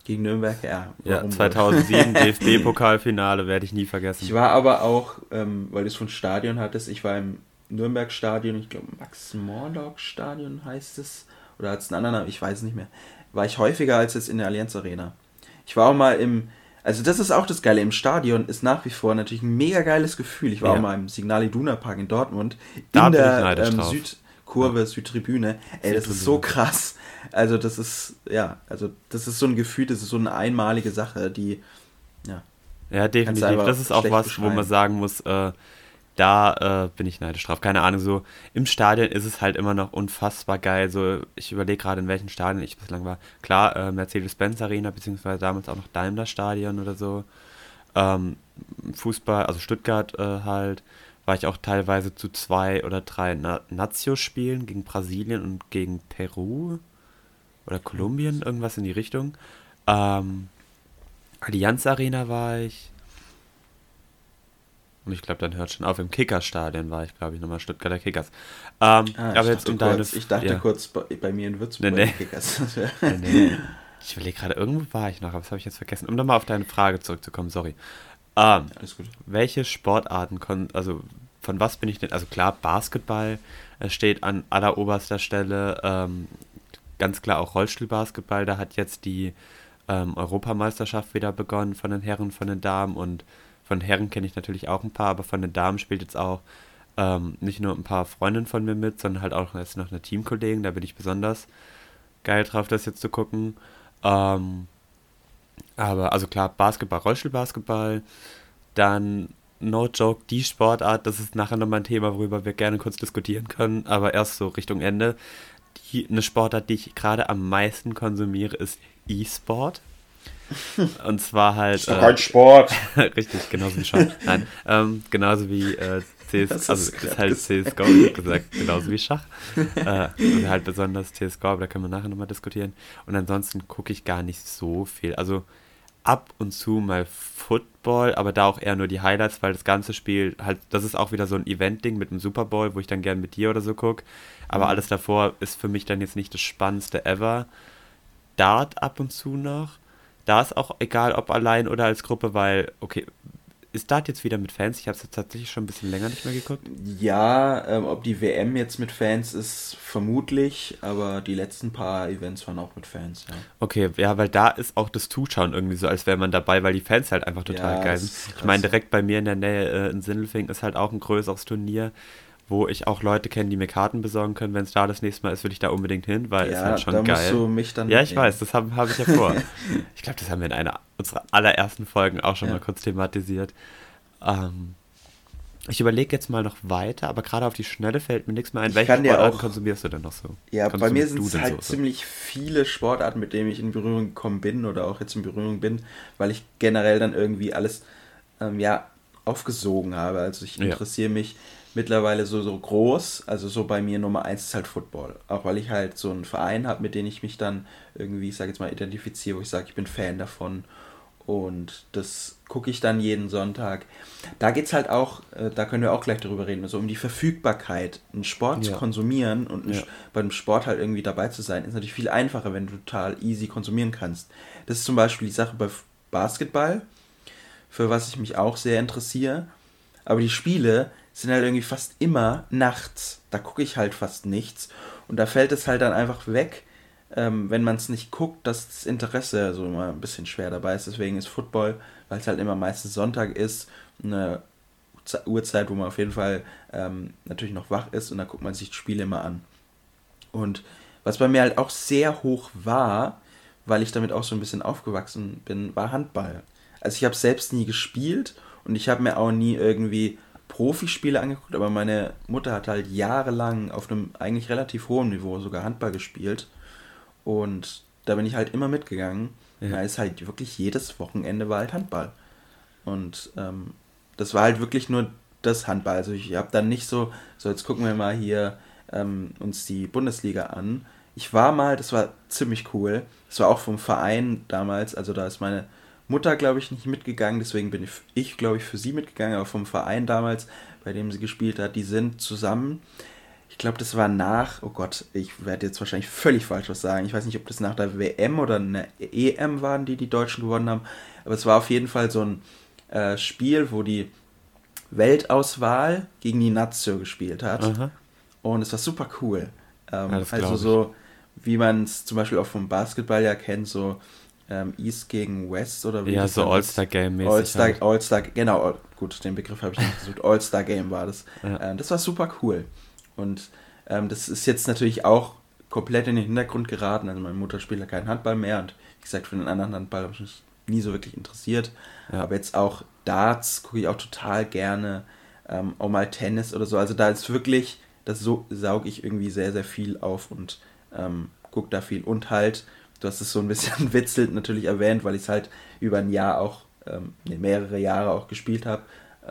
Gegen Nürnberg, ja. Ja, 2007 DFB-Pokalfinale werde ich nie vergessen. Ich war aber auch, ähm, weil du es von Stadion hattest, ich war im Nürnberg-Stadion, ich glaube Max-Morlock-Stadion heißt es, oder hat es einen anderen Namen, ich weiß nicht mehr, war ich häufiger als jetzt in der Allianz Arena. Ich war auch mal im, also das ist auch das Geile, im Stadion ist nach wie vor natürlich ein mega geiles Gefühl. Ich war ja. auch mal im Signal Iduna Park in Dortmund, da in der ähm, Südkurve, ja. Südtribüne. Ey, das ist so krass. Also das ist, ja, also das ist so ein Gefühl, das ist so eine einmalige Sache, die, ja. Ja, definitiv. Das ist auch was, wo man sagen muss, äh, da äh, bin ich neidisch drauf. Keine Ahnung, so im Stadion ist es halt immer noch unfassbar geil. So, ich überlege gerade, in welchen Stadien ich bislang war. Klar, äh, Mercedes-Benz Arena, beziehungsweise damals auch noch Daimler Stadion oder so. Ähm, Fußball, also Stuttgart äh, halt, war ich auch teilweise zu zwei oder drei Na Nazio-Spielen gegen Brasilien und gegen Peru oder Kolumbien, irgendwas in die Richtung. Ähm, Allianz Arena war ich. Und ich glaube, dann hört schon auf. Im Kickerstadion war ich, glaube ich, nochmal Stuttgarter Kickers. Ähm, ah, aber jetzt um deine. Ich dachte ja. kurz bei, bei, mir in Würzburg nee, nee. Kickers. nee, nee. Ich überlege gerade, irgendwo war ich noch, aber das habe ich jetzt vergessen. Um nochmal auf deine Frage zurückzukommen, sorry. Ähm, Alles gut. Welche Sportarten, also von was bin ich denn? Also klar, Basketball steht an alleroberster Stelle. Ähm, ganz klar auch Rollstuhlbasketball. Da hat jetzt die ähm, Europameisterschaft wieder begonnen von den Herren, von den Damen und von Herren kenne ich natürlich auch ein paar, aber von den Damen spielt jetzt auch ähm, nicht nur ein paar Freundinnen von mir mit, sondern halt auch jetzt noch eine Teamkollegin. Da bin ich besonders geil drauf, das jetzt zu gucken. Ähm, aber also klar, Basketball, Rollstuhlbasketball, dann no joke, die Sportart, das ist nachher nochmal ein Thema, worüber wir gerne kurz diskutieren können, aber erst so Richtung Ende. Die, eine Sportart, die ich gerade am meisten konsumiere, ist E-Sport. Und zwar halt. Ist doch äh, Sport. richtig, genauso wie Schach. Nein, ähm, genauso wie äh, CS, also ist halt CSGO, gesagt, genauso wie Schach. äh, also halt besonders CSGO, aber da können wir nachher nochmal diskutieren. Und ansonsten gucke ich gar nicht so viel. Also ab und zu mal Football, aber da auch eher nur die Highlights, weil das ganze Spiel halt, das ist auch wieder so ein Event-Ding mit dem Super Bowl, wo ich dann gern mit dir oder so gucke. Aber mhm. alles davor ist für mich dann jetzt nicht das Spannendste ever. Dart ab und zu noch da ist auch egal, ob allein oder als Gruppe, weil, okay, ist Dart jetzt wieder mit Fans? Ich habe es jetzt tatsächlich schon ein bisschen länger nicht mehr geguckt. Ja, ähm, ob die WM jetzt mit Fans ist, vermutlich, aber die letzten paar Events waren auch mit Fans, ja. Okay, ja, weil da ist auch das Zuschauen irgendwie so, als wäre man dabei, weil die Fans halt einfach total Ja, geil das sind. Ich meine, direkt bei mir in der Nähe äh, in Sindelfingen ist halt auch ein größeres Turnier, wo ich auch Leute kenne, die mir Karten besorgen können. Wenn es da das nächste Mal ist, will ich da unbedingt hin, weil es Ja, halt schon da geil. musst du mich dann ja, ich mitnehmen. weiß, das habe hab ich ja vor. ich glaube, das haben wir in einer unserer allerersten Folgen auch schon Ja. mal kurz thematisiert. Ähm, ich überlege jetzt mal noch weiter, aber gerade auf die Schnelle fällt mir nichts mehr ein. Ich Welche Sportarten auch- konsumierst du denn noch so? Ja, bei mir sind es halt so? ziemlich viele Sportarten, mit denen ich in Berührung gekommen bin oder auch jetzt in Berührung bin, weil ich generell dann irgendwie alles ähm, ja, aufgesogen habe. Also ich Ja. interessiere mich mittlerweile so, so groß, also so bei mir Nummer eins ist halt Football. Auch weil ich halt so einen Verein habe, mit dem ich mich dann irgendwie, ich sage jetzt mal, identifiziere, wo ich sage, ich bin Fan davon. Und das gucke ich dann jeden Sonntag. Da geht es halt auch, äh, da können wir auch gleich drüber reden, so um die Verfügbarkeit. Einen Sport zu Ja. konsumieren und Ja. Beim Sport halt irgendwie dabei zu sein, ist natürlich viel einfacher, wenn du total easy konsumieren kannst. Das ist zum Beispiel die Sache bei Basketball, für was ich mich auch sehr interessiere. Aber die Spiele sind halt irgendwie fast immer nachts. Da gucke ich halt fast nichts. Und da fällt es halt dann einfach weg, ähm, wenn man es nicht guckt, dass das Interesse so immer ein bisschen schwer dabei ist. Deswegen ist Football, weil es halt immer meistens Sonntag ist, eine Ze- Uhrzeit, wo man auf jeden Fall ähm, natürlich noch wach ist und da guckt man sich die Spiele immer an. Und was bei mir halt auch sehr hoch war, weil ich damit auch so ein bisschen aufgewachsen bin, war Handball. Also ich habe selbst nie gespielt und ich habe mir auch nie irgendwie Profispiele angeguckt, aber meine Mutter hat halt jahrelang auf einem eigentlich relativ hohen Niveau sogar Handball gespielt und da bin ich halt immer mitgegangen. Ja. Da ist halt wirklich jedes Wochenende war halt Handball. Und ähm, das war halt wirklich nur das Handball. Also ich habe dann nicht so, so jetzt gucken wir mal hier ähm, uns die Bundesliga an. Ich war mal, das war ziemlich cool. Das war auch vom Verein damals, also da ist meine Mutter, glaube ich, nicht mitgegangen, deswegen bin ich, ich glaube ich, für sie mitgegangen, aber vom Verein damals, bei dem sie gespielt hat, die sind zusammen. Ich glaube, das war nach, oh Gott, ich werde jetzt wahrscheinlich völlig falsch was sagen. Ich weiß nicht, ob das nach der WM oder eine EM waren, die die Deutschen gewonnen haben. Aber es war auf jeden Fall so ein äh, Spiel, wo die Weltauswahl gegen die Nazio gespielt hat. Aha. Und es war super cool. Ähm, also so, wie man es zum Beispiel auch vom Basketball ja kennt, so ähm, East gegen West oder wie Ja, so. All-Star-Game-mäßig All-Star, halt. All-Star, genau, all- gut, den Begriff habe ich nicht gesucht. All-Star Game war das. Ja. Ähm, das war super cool. Und ähm, das ist jetzt natürlich auch komplett in den Hintergrund geraten. Also meine Mutter spielt ja keinen Handball mehr und wie gesagt, für den anderen Handball habe ich mich nie so wirklich interessiert. Ja. Aber jetzt auch Darts gucke ich auch total gerne. Ähm, auch mal Tennis oder so. Also da ist wirklich, das so sauge ich irgendwie sehr, sehr viel auf und ähm, gucke da viel. Und halt, du hast es so ein bisschen witzelt natürlich erwähnt, weil ich es halt über ein Jahr auch, ähm, nee, mehrere Jahre auch gespielt habe.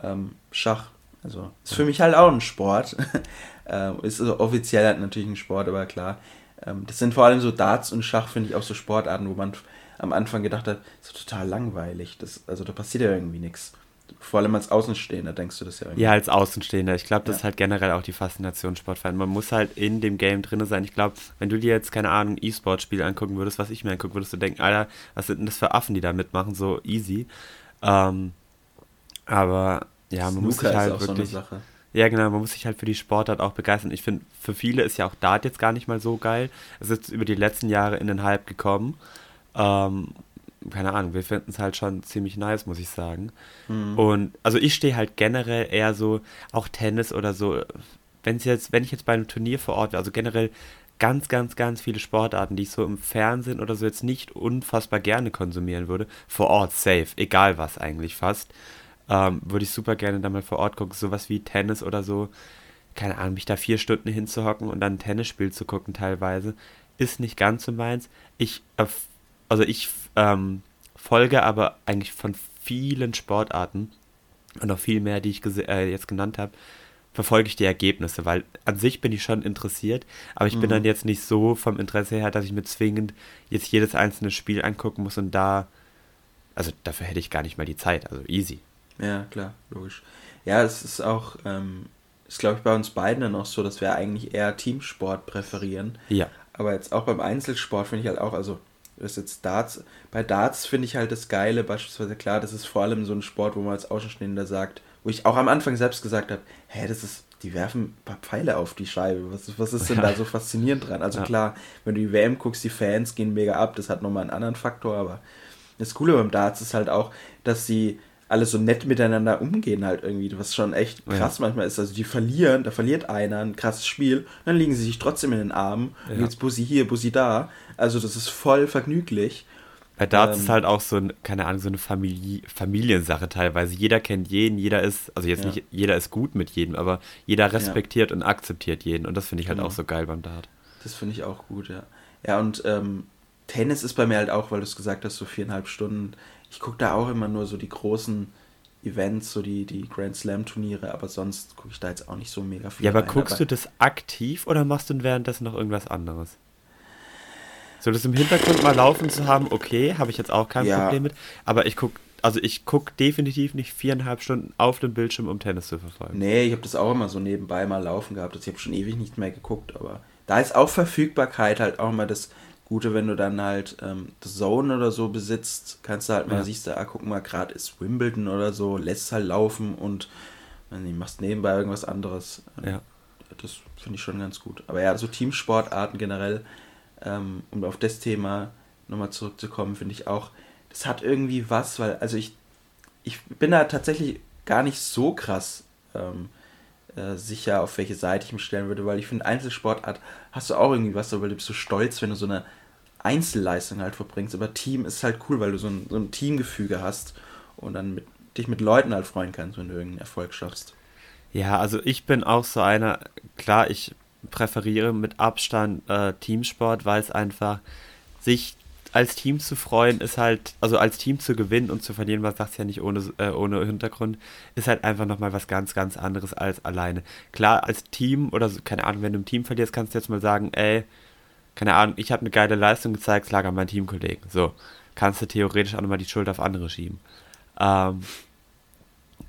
Ähm, Schach. Also ist für mich halt auch ein Sport. ähm, ist also offiziell halt natürlich ein Sport, aber klar. Ähm, das sind vor allem so Darts und Schach, finde ich auch so Sportarten, wo man am Anfang gedacht hat, so total langweilig. Das, also da passiert ja irgendwie nichts. Vor allem als Außenstehender denkst du das ja irgendwie. Ja, als Außenstehender. Ich glaube, das Ja. ist halt generell auch die Faszination Sportfan. Man muss halt in dem Game drin sein. Ich glaube, wenn du dir jetzt, keine Ahnung, E-Sport-Spiele angucken würdest, was ich mir angucken würdest du denken, Alter, was sind denn das für Affen, die da mitmachen? So easy. Ähm, aber ja, man muss Snooker sich halt wirklich. so eine Sache. Ja, genau, man muss sich halt für die Sportart auch begeistern. Ich finde, für viele ist ja auch Dart jetzt gar nicht mal so geil. Es ist über die letzten Jahre in den Hype gekommen. Ähm, keine Ahnung, wir finden es halt schon ziemlich nice, muss ich sagen. Mhm. Und also ich stehe halt generell eher so, auch Tennis oder so, wenn's jetzt, wenn ich jetzt bei einem Turnier vor Ort wäre, also generell ganz, ganz, ganz viele Sportarten, die ich so im Fernsehen oder so jetzt nicht unfassbar gerne konsumieren würde, vor Ort safe, egal was eigentlich fast, ähm, würde ich super gerne da mal vor Ort gucken, sowas wie Tennis oder so, keine Ahnung, mich da vier Stunden hinzuhocken und dann ein Tennisspiel zu gucken teilweise, ist nicht ganz so meins. Ich, also ich ähm, folge aber eigentlich von vielen Sportarten und noch viel mehr, die ich äh, jetzt genannt habe, verfolge ich die Ergebnisse, weil an sich bin ich schon interessiert, aber ich bin Mhm. dann jetzt nicht so vom Interesse her, dass ich mir zwingend jetzt jedes einzelne Spiel angucken muss und da, also dafür hätte ich gar nicht mal die Zeit, also easy. Ja, klar, logisch. Ja, es ist auch, ähm, ist glaube ich bei uns beiden dann auch so, dass wir eigentlich eher Teamsport präferieren. Ja. Aber jetzt auch beim Einzelsport finde ich halt auch, also ist jetzt Darts. Bei Darts finde ich halt das Geile, beispielsweise klar, das ist vor allem so ein Sport, wo man als Außenstehender sagt, wo ich auch am Anfang selbst gesagt habe, hä, das ist, die werfen ein paar Pfeile auf die Scheibe. Was, was ist denn da so faszinierend dran? Also Ja. klar, wenn du die WM guckst, die Fans gehen mega ab, das hat nochmal einen anderen Faktor, aber das Coole beim Darts ist halt auch, dass sie alle so nett miteinander umgehen halt irgendwie, was schon echt krass manchmal ist. Also die verlieren, da verliert einer ein krasses Spiel, dann liegen sie sich trotzdem in den Armen und Ja. jetzt Bussi hier, Bussi da. Also das ist voll vergnüglich. Bei Darts Ähm, ist halt auch so, ein, keine Ahnung, so eine Familie, Familiensache teilweise. Jeder kennt jeden, jeder ist, also jetzt Ja. nicht jeder ist gut mit jedem, aber jeder respektiert und akzeptiert jeden. Und das finde ich halt Genau. auch so geil beim Dart. Das finde ich auch gut, ja. Ja, und ähm, Tennis ist bei mir halt auch, weil du es gesagt hast, so viereinhalb Stunden. Ich gucke da auch immer nur so die großen Events, so die, die Grand Slam Turniere, aber sonst gucke ich da jetzt auch nicht so mega viel. Ja, aber rein, guckst du das aktiv oder machst du währenddessen noch irgendwas anderes? So, das im Hintergrund mal laufen zu haben, okay, habe ich jetzt auch kein Ja. Problem mit. Aber ich gucke, also ich gucke definitiv nicht viereinhalb Stunden auf dem Bildschirm, um Tennis zu verfolgen. Nee, ich habe das auch immer so nebenbei mal laufen gehabt. Also ich habe schon ewig nicht mehr geguckt, aber da ist auch Verfügbarkeit halt auch immer das Gute, wenn du dann halt ähm, The Zone oder so besitzt, kannst du halt mal, Ja. siehst du, ah, guck mal, gerade ist Wimbledon oder so, lässt es halt laufen und nicht, machst nebenbei irgendwas anderes. Ja. Das finde ich schon ganz gut. Aber ja, so Teamsportarten generell, ähm, um auf das Thema nochmal zurückzukommen, finde ich auch, das hat irgendwie was, weil, also ich, ich bin da tatsächlich gar nicht so krass ähm, äh, sicher, auf welche Seite ich mich stellen würde, weil ich finde, Einzelsportart hast du auch irgendwie was, aber du bist so stolz, wenn du so eine Einzelleistung halt verbringst. Aber Team ist halt cool, weil du so ein, so ein Teamgefüge hast und dann mit, dich mit Leuten halt freuen kannst, wenn du irgendeinen Erfolg schaffst. Ja, also ich bin auch so einer, klar, ich präferiere mit Abstand äh, Teamsport, weil es einfach sich als Team zu freuen ist halt, also als Team zu gewinnen und zu verlieren, man sagt ja nicht ohne, äh, ohne Hintergrund, ist halt einfach nochmal was ganz, ganz anderes als alleine. Klar, als Team oder so, keine Ahnung, wenn du im Team verlierst, kannst du jetzt mal sagen, ey, keine Ahnung, ich habe eine geile Leistung gezeigt, lag an meinen Teamkollegen. So, kannst du theoretisch auch nochmal die Schuld auf andere schieben. Ähm,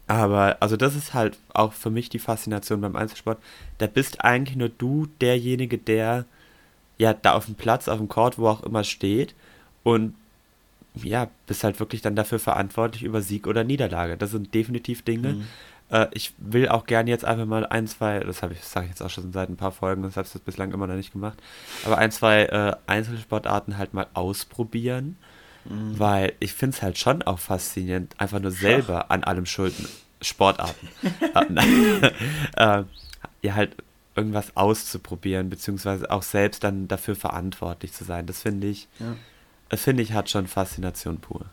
aber, also das ist halt auch für mich die Faszination beim Einzelsport. Da bist eigentlich nur du derjenige, der ja da auf dem Platz, auf dem Court, wo auch immer steht und ja, bist halt wirklich dann dafür verantwortlich über Sieg oder Niederlage. Das sind definitiv Dinge. Mhm. Äh, ich will auch gerne jetzt einfach mal ein, zwei, das habe ich, sage ich jetzt auch schon seit ein paar Folgen, das habe ich bislang immer noch nicht gemacht, aber ein, zwei äh, Einzelsportarten halt mal ausprobieren, Mhm. weil ich finde es halt schon auch faszinierend, einfach nur selber an allem schulden. Sportarten. äh, äh, ja, halt irgendwas auszuprobieren, beziehungsweise auch selbst dann dafür verantwortlich zu sein. Das finde ich, Ja. Das finde ich hat schon Faszination pur.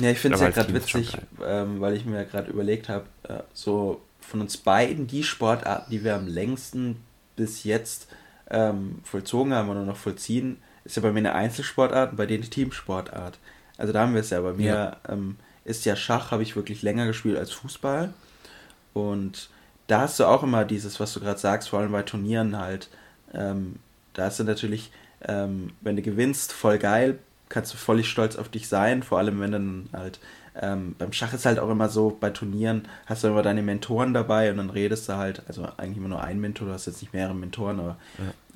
Ja, ich finde es ja gerade witzig, ähm, weil ich mir ja gerade überlegt habe, äh, so von uns beiden die Sportarten, die wir am längsten bis jetzt ähm, vollzogen haben oder noch vollziehen, ist ja bei mir eine Einzelsportart und bei denen eine Teamsportart. Also da haben wir es ja. Bei mir ähm, ist ja Schach, habe ich wirklich länger gespielt als Fußball. Und da hast du auch immer dieses, was du gerade sagst, vor allem bei Turnieren halt. Ähm, da hast du natürlich, ähm, wenn du gewinnst, voll geil, kannst du völlig stolz auf dich sein, vor allem wenn dann halt ähm, beim Schach ist halt auch immer so, bei Turnieren hast du immer deine Mentoren dabei und dann redest du halt, also eigentlich immer nur ein Mentor, du hast jetzt nicht mehrere Mentoren, aber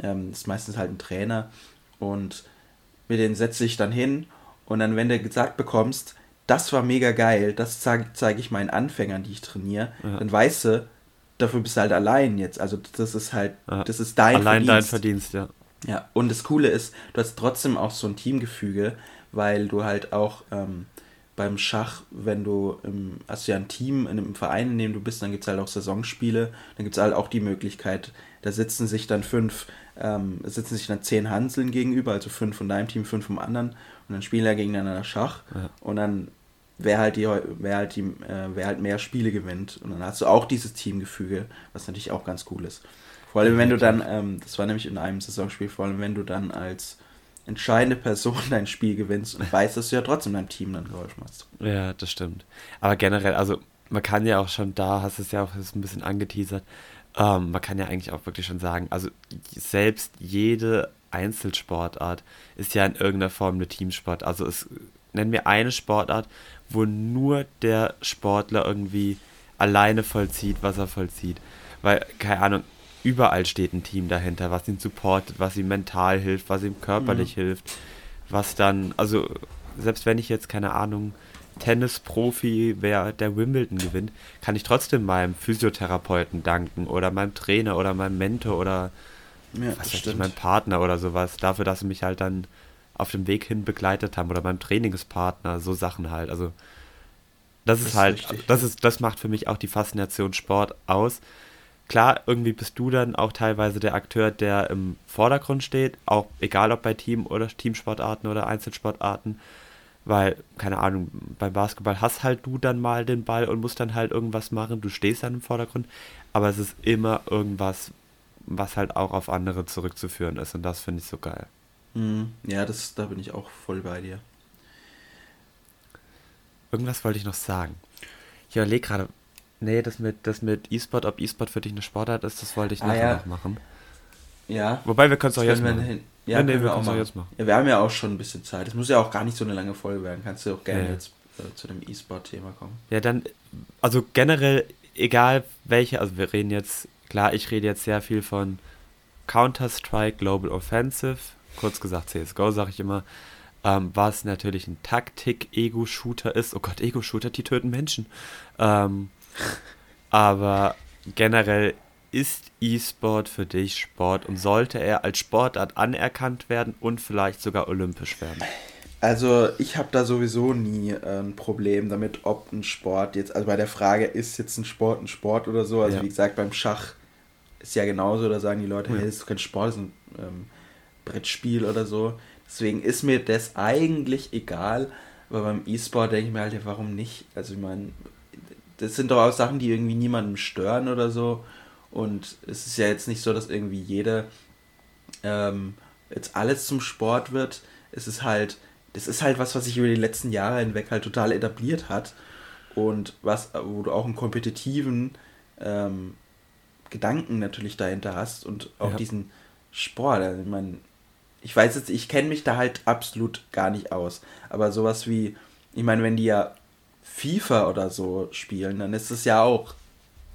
ähm, das ist meistens halt ein Trainer und mit denen setze ich dann hin und dann, wenn du gesagt bekommst, das war mega geil, das zeige zeig ich meinen Anfängern, die ich trainiere, Ja. dann weißt du, dafür bist du halt allein jetzt. Also das ist halt, Ja. das ist dein Allein dein Verdienst. Verdienst, ja. Ja, und das Coole ist, du hast trotzdem auch so ein Teamgefüge, weil du halt auch ähm, beim Schach, wenn du, im, hast du ja ein Team in einem Verein, in dem du bist, dann gibt es halt auch Saisonspiele, dann gibt es halt auch die Möglichkeit, da sitzen sich dann fünf, ähm, sitzen sich dann zehn Hanseln gegenüber, also fünf von deinem Team, fünf vom anderen, und dann spielen ja gegeneinander Schach, Ja. und dann wer halt die wer halt die äh, wer halt mehr Spiele gewinnt. Und dann hast du auch dieses Teamgefüge was natürlich auch ganz cool ist vor allem wenn du dann ähm, das war nämlich in einem Saisonspiel vor allem wenn du dann als entscheidende Person dein Spiel gewinnst und weißt dass du ja trotzdem deinem Team dann geholfen hast Ja, das stimmt. Aber generell, also man kann ja auch schon da, hast es ja auch ein bisschen angeteasert, ähm, man kann ja eigentlich auch wirklich schon sagen, also selbst jede Einzelsportart ist ja in irgendeiner Form eine Teamsport. Also es nenn mir eine Sportart, wo nur der Sportler irgendwie alleine vollzieht, was er vollzieht. Weil, keine Ahnung, überall steht ein Team dahinter, was ihn supportet, was ihm mental hilft, was ihm körperlich hilft. was dann, also selbst wenn ich jetzt keine Ahnung, Tennisprofi, wer der Wimbledon gewinnt, kann ich trotzdem meinem Physiotherapeuten danken oder meinem Trainer oder meinem Mentor oder Ja, was weiß ich, meinem Partner oder sowas, dafür, dass sie mich halt dann auf dem Weg hin begleitet haben oder meinem Trainingspartner, so Sachen halt. Also das ist Das ist halt, richtig, das ist, das macht für mich auch die Faszination Sport aus. Klar, irgendwie bist du dann auch teilweise der Akteur, der im Vordergrund steht, auch egal ob bei Team- oder Teamsportarten oder Einzelsportarten, weil, keine Ahnung, beim Basketball hast halt du dann mal den Ball und musst dann halt irgendwas machen, du stehst dann im Vordergrund, aber es ist immer irgendwas, was halt auch auf andere zurückzuführen ist und das finde ich so geil. Mhm. Ja, das, da bin ich auch voll bei dir. Irgendwas wollte ich noch sagen. Ich überlege gerade, nee, das mit, das mit E-Sport, ob E-Sport für dich eine Sportart ist, das wollte ich Ah, nachher ja. noch machen. Ja. Wobei, wir können es auch jetzt können machen. hin- Ja, Nee, nee, können wir wir auch können's auch jetzt machen. Ja, wir haben ja auch schon ein bisschen Zeit. Es muss ja auch gar nicht so eine lange Folge werden. Kannst du auch gerne Ja, ja. jetzt äh, zu dem E-Sport-Thema kommen. Ja, dann, also generell, egal welche, also wir reden jetzt, klar, ich rede jetzt sehr viel von Counter-Strike Global Offensive, kurz gesagt CSGO, sage ich immer, ähm, was natürlich ein Taktik-Ego-Shooter ist. Oh Gott, Ego-Shooter, die töten Menschen. Ähm, aber generell ist E-Sport für dich Sport und sollte er als Sportart anerkannt werden und vielleicht sogar olympisch werden? Also ich habe da sowieso nie äh, ein Problem damit, ob ein Sport jetzt, also bei der Frage, ist jetzt ein Sport ein Sport oder so, also Ja. wie gesagt, beim Schach ist ja genauso, da sagen die Leute, Ja. hey, das ist kein Sport, das ist ein ähm, Brettspiel oder so. Deswegen ist mir das eigentlich egal, aber beim E-Sport denke ich mir halt, ja, warum nicht? Also ich meine, das sind doch auch Sachen, die irgendwie niemanden stören oder so. Und es ist ja jetzt nicht so, dass irgendwie jeder ähm, jetzt alles zum Sport wird. Es ist halt, das ist halt was, was sich über die letzten Jahre hinweg halt total etabliert hat. Und was, wo du auch einen kompetitiven ähm, Gedanken natürlich dahinter hast und auch Ja. diesen Sport. Also ich meine, ich weiß jetzt, ich kenne mich da halt absolut gar nicht aus. Aber sowas wie, ich meine, wenn die ja FIFA oder so spielen, dann ist es ja auch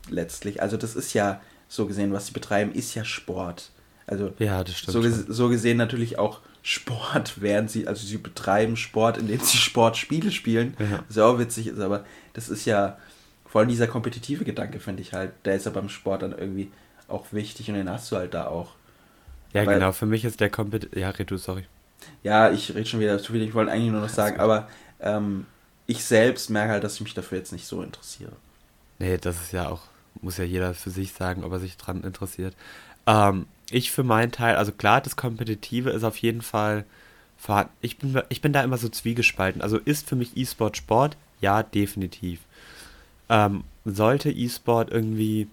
letztlich, also das ist ja so gesehen, was sie betreiben, ist ja Sport. Also Ja, das stimmt. so, ges so gesehen natürlich auch Sport, während sie, also sie betreiben Sport, indem sie Sportspiele spielen, Ja. was ja auch witzig ist, aber das ist ja, vor allem dieser kompetitive Gedanke, finde ich halt, der ist ja beim Sport dann irgendwie auch wichtig und den hast du halt da auch. Ja, Weil- genau, für mich ist der Kompet... Ja, red du, sorry. Ja, ich rede schon wieder zu viel, ich wollte eigentlich nur noch sagen, aber ähm, ich selbst merke halt, dass ich mich dafür jetzt nicht so interessiere. Nee, das ist ja auch, muss ja jeder für sich sagen, ob er sich dran interessiert. Ähm, ich für meinen Teil, also klar, das Kompetitive ist auf jeden Fall vorhanden. Ich bin, ich bin da immer so zwiegespalten. Also ist für mich E-Sport Sport? Ja, definitiv. Ähm, sollte E-Sport irgendwie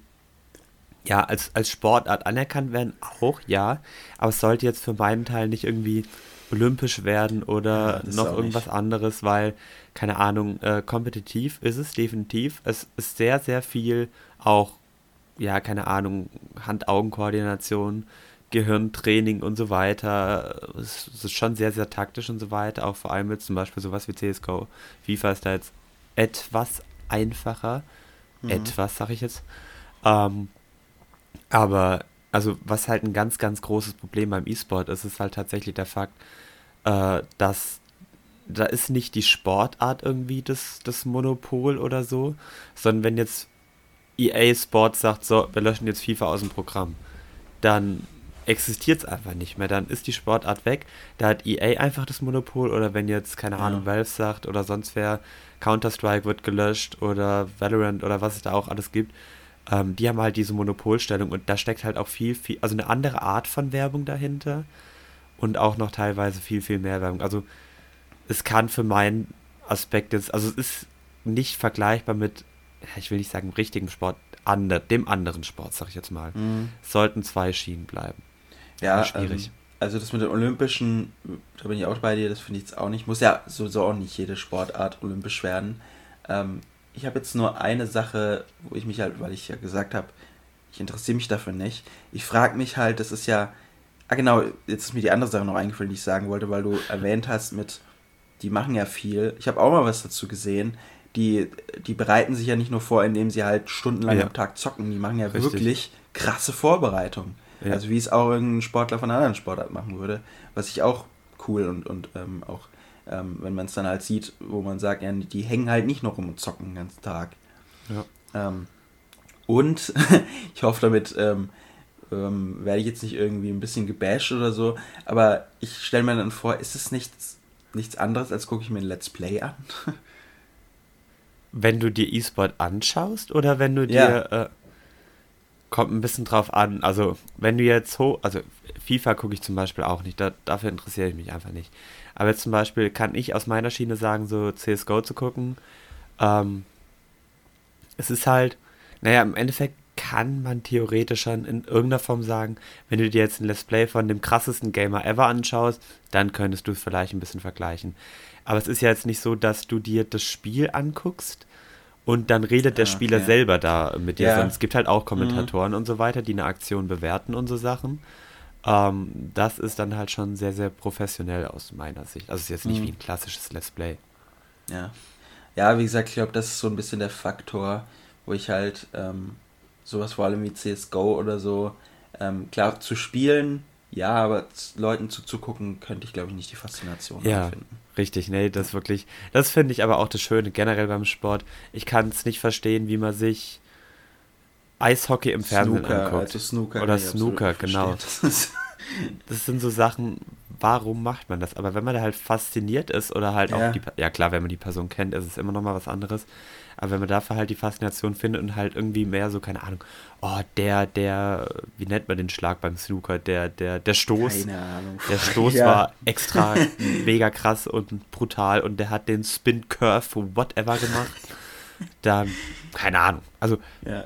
ja, als, als Sportart anerkannt werden, auch ja, aber es sollte jetzt für meinen Teil nicht irgendwie olympisch werden oder Ja, noch irgendwas nicht. anderes, weil, keine Ahnung, äh, kompetitiv ist es definitiv. Es ist sehr, sehr viel auch, ja, keine Ahnung, Hand-Augen-Koordination, Gehirntraining und so weiter. Es es ist schon sehr, sehr taktisch und so weiter, auch vor allem jetzt zum Beispiel sowas wie CSGO. FIFA ist da jetzt etwas einfacher. Mhm. Etwas, sag ich jetzt. Ähm, aber, also, was halt ein ganz, ganz großes Problem beim E-Sport ist, ist halt tatsächlich der Fakt, äh, dass da ist nicht die Sportart irgendwie das, das Monopol oder so, sondern wenn jetzt EA Sports sagt, so, wir löschen jetzt FIFA aus dem Programm, dann existiert es einfach nicht mehr, dann ist die Sportart weg, da hat EA einfach das Monopol oder wenn jetzt, keine Ja. Ahnung, Valve sagt oder sonst wer, Counter-Strike wird gelöscht oder Valorant oder was es da auch alles gibt, ähm, die haben halt diese Monopolstellung und da steckt halt auch viel, viel, also eine andere Art von Werbung dahinter und auch noch teilweise viel, viel mehr Werbung. Also es kann für meinen Aspekt jetzt, also es ist nicht vergleichbar mit, ich will nicht sagen richtigem Sport, ander, dem anderen Sport, sag ich jetzt mal. Es sollten zwei Schienen bleiben. Ja, schwierig. Ähm, also das mit den Olympischen, da bin ich auch bei dir, das finde ich jetzt auch nicht. Muss ja sowieso auch nicht jede Sportart olympisch werden. Ähm, ich habe jetzt nur eine Sache, wo ich mich halt, weil ich ja gesagt habe, ich interessiere mich dafür nicht. Ich frage mich halt, das ist ja, ah genau, jetzt ist mir die andere Sache noch eingefallen, die ich sagen wollte, weil du erwähnt hast mit, die machen ja viel. Ich habe auch mal was dazu gesehen. Die, die bereiten sich ja nicht nur vor, indem sie halt stundenlang Ja. am Tag zocken, die machen ja Richtig. wirklich krasse Vorbereitungen. Ja. Also wie es auch irgendein Sportler von einer anderen Sportart machen würde. Was ich auch cool und, und ähm, auch, ähm, wenn man es dann halt sieht, wo man sagt, ja, die hängen halt nicht noch rum und zocken den ganzen Tag. Ja. Ähm, und ich hoffe, damit ähm, ähm, werde ich jetzt nicht irgendwie ein bisschen gebasht oder so, aber ich stelle mir dann vor, ist es nichts, nichts anderes, als gucke ich mir ein Let's Play an? Wenn du dir E-Sport anschaust oder wenn du Ja. dir. Äh, kommt ein bisschen drauf an. Also, wenn du jetzt hoch. Also, FIFA gucke ich zum Beispiel auch nicht. Da, dafür interessiere ich mich einfach nicht. Aber jetzt zum Beispiel kann ich aus meiner Schiene sagen, so CSGO zu gucken. Ähm, es ist halt. Naja, im Endeffekt kann man theoretisch schon in irgendeiner Form sagen, wenn du dir jetzt ein Let's Play von dem krassesten Gamer ever anschaust, dann könntest du es vielleicht ein bisschen vergleichen. Aber es ist ja jetzt nicht so, dass du dir das Spiel anguckst und dann redet der Ah, Spieler okay. selber da mit dir, Ja. Mhm. sondern es gibt halt auch Kommentatoren und so weiter, die eine Aktion bewerten und so Sachen. Ähm, das ist dann halt schon sehr, sehr professionell aus meiner Sicht. Also es ist jetzt nicht Mhm. wie ein klassisches Let's Play. Ja. Ja, wie gesagt, ich glaube, das ist so ein bisschen der Faktor, wo ich halt ähm, sowas vor allem wie CSGO oder so, ähm, klar, zu spielen, ja, aber Leuten zuzugucken, könnte ich, glaube ich, nicht die Faszination Ja, empfinden. richtig, nee, das wirklich, das finde ich aber auch das Schöne generell beim Sport. Ich kann es nicht verstehen, wie man sich Eishockey im Fernsehen Snooker, anguckt. also Snooker. Oder absolut Snooker, genau. Das sind so Sachen, warum macht man das? Aber wenn man da halt fasziniert ist oder halt auch Ja. die, ja klar, wenn man die Person kennt, ist es immer noch mal was anderes. Aber wenn man dafür halt die Faszination findet und halt irgendwie mehr so, keine Ahnung, oh, der, der, wie nennt man den Schlag beim Snooker? Der, der, der Stoß. Keine Ahnung. Der Stoß Ja. war extra mega krass und brutal und der hat den Spin Curve whatever gemacht. Dann, keine Ahnung. Also, Ja.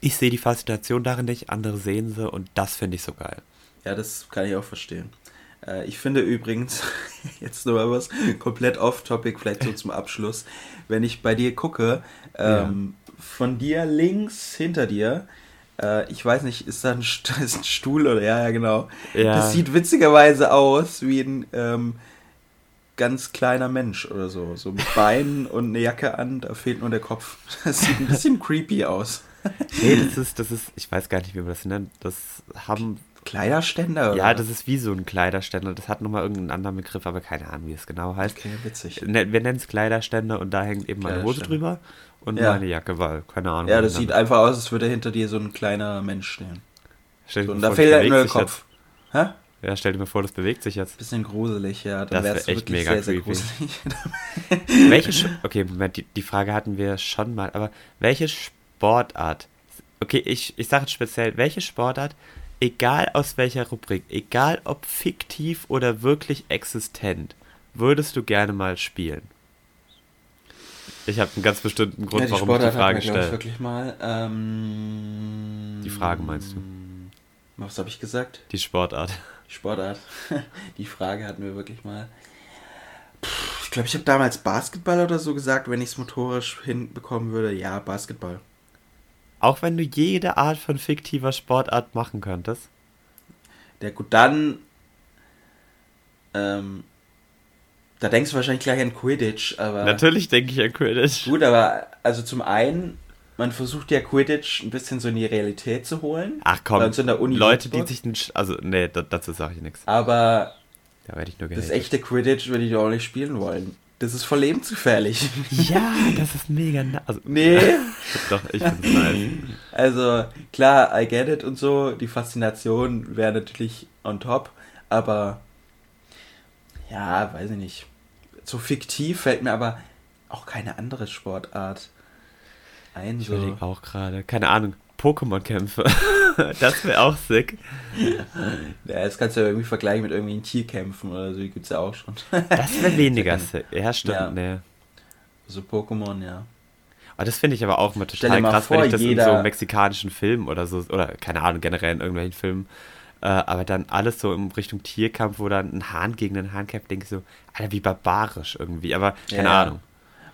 Ich sehe die Faszination darin nicht, andere sehen sie und das finde ich so geil. Ja, das kann ich auch verstehen. Äh, ich finde übrigens, jetzt nur mal was komplett off-topic, vielleicht so zum Abschluss, wenn ich bei dir gucke, ähm, von dir links hinter dir, äh, ich weiß nicht, ist da ein, St- ist ein Stuhl oder ja, ja, genau. Ja. Das sieht witzigerweise aus wie ein ähm, ganz kleiner Mensch oder so. So mit Beinen und eine Jacke an, da fehlt nur der Kopf. Das sieht ein bisschen creepy aus. Nee, das ist, das ist, ich weiß gar nicht, wie man das nennt. Das haben, Kleiderständer? Oder? ja, das ist wie so ein Kleiderständer. Das hat nochmal irgendeinen anderen Begriff, aber keine Ahnung, wie es genau heißt. Okay, witzig. Ne- Wir nennen es Kleiderständer und da hängt eben meine Hose drüber und Ja. meine Jacke, weil, keine Ahnung. Ja, das sieht einfach aus, als würde hinter dir so ein kleiner Mensch stehen. Stell So, und da fehlt das halt nur der Kopf. Hä? Ja, stell dir mal vor, das bewegt sich jetzt. Bisschen gruselig, ja. Das Dann wär wär's echt wirklich mega sehr, sehr creepy. gruselig. Welche, Sch- okay, Moment, die, die Frage hatten wir schon mal, aber welche Sportart, okay, ich, ich sage jetzt speziell, welche Sportart, egal aus welcher Rubrik, egal ob fiktiv oder wirklich existent, würdest du gerne mal spielen? Ich habe einen ganz bestimmten Grund, Ja, die warum ich die Sportart Frage glaub ich, stelle. wirklich mal. Ähm, Die Frage meinst du? Was habe ich gesagt? Die Sportart. Die Sportart. Die Frage hatten wir wirklich mal. Puh, Ich glaube, ich habe damals Basketball oder so gesagt, wenn ich es motorisch hinbekommen würde. Ja, Basketball. Auch wenn du jede Art von fiktiver Sportart machen könntest. Der gut, dann. Ähm, da denkst du wahrscheinlich gleich an Quidditch, aber. Natürlich denke ich an Quidditch. Gut, aber also zum einen, man versucht ja Quidditch ein bisschen so in die Realität zu holen. Ach komm, Leute, die Würzburg. sich den, Sch- also nee, da, dazu sage ich nichts. Aber Da werde ich nur das gehatet. echte Quidditch würde ich auch nicht spielen wollen. Das ist voll lebensgefährlich. Ja, das ist mega nice. Also, nee. doch, ich finde es nice. Also klar, I get it und so. Die Faszination wäre natürlich on top. Aber ja, weiß ich nicht. So fiktiv fällt mir aber auch keine andere Sportart ein. Ich So. überlege auch gerade. Keine Ahnung. Pokémon-Kämpfe. das wäre auch sick. Ja, das kannst du ja irgendwie vergleichen mit irgendwie Tierkämpfen oder so, die gibt's ja auch schon. Das wäre weniger sick. Ja, stimmt. Ja. Nee. so Pokémon, ja. Aber das finde ich aber auch Stell total mal krass, vor, wenn ich das in so mexikanischen Filmen oder so, oder keine Ahnung, generell in irgendwelchen Filmen, äh, aber dann alles so in Richtung Tierkampf, wo dann ein Hahn gegen einen Hahn kämpft, denke ich so, Alter, wie barbarisch irgendwie, aber keine Ja. Ahnung.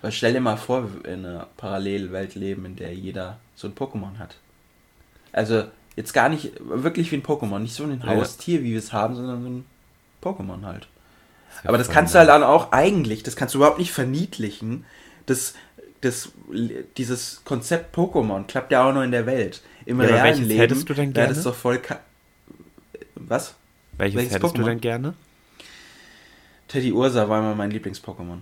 Aber stell dir mal vor, wir in einer Parallelwelt leben, in der jeder so ein Pokémon hat. Also jetzt gar nicht wirklich wie ein Pokémon, nicht so ein Ja. Haustier, wie wir es haben, sondern so ein Pokémon halt. Aber das kannst du halt dann auch eigentlich, das kannst du überhaupt nicht verniedlichen. Das, das, dieses Konzept Pokémon klappt ja auch nur in der Welt. Im Ja, realen welches Leben hättest du denn gerne? das doch voll. ka- Was? Welches, welches hättest du Pokémon? denn gerne? Teddy Ursa war immer mein Lieblings-Pokémon.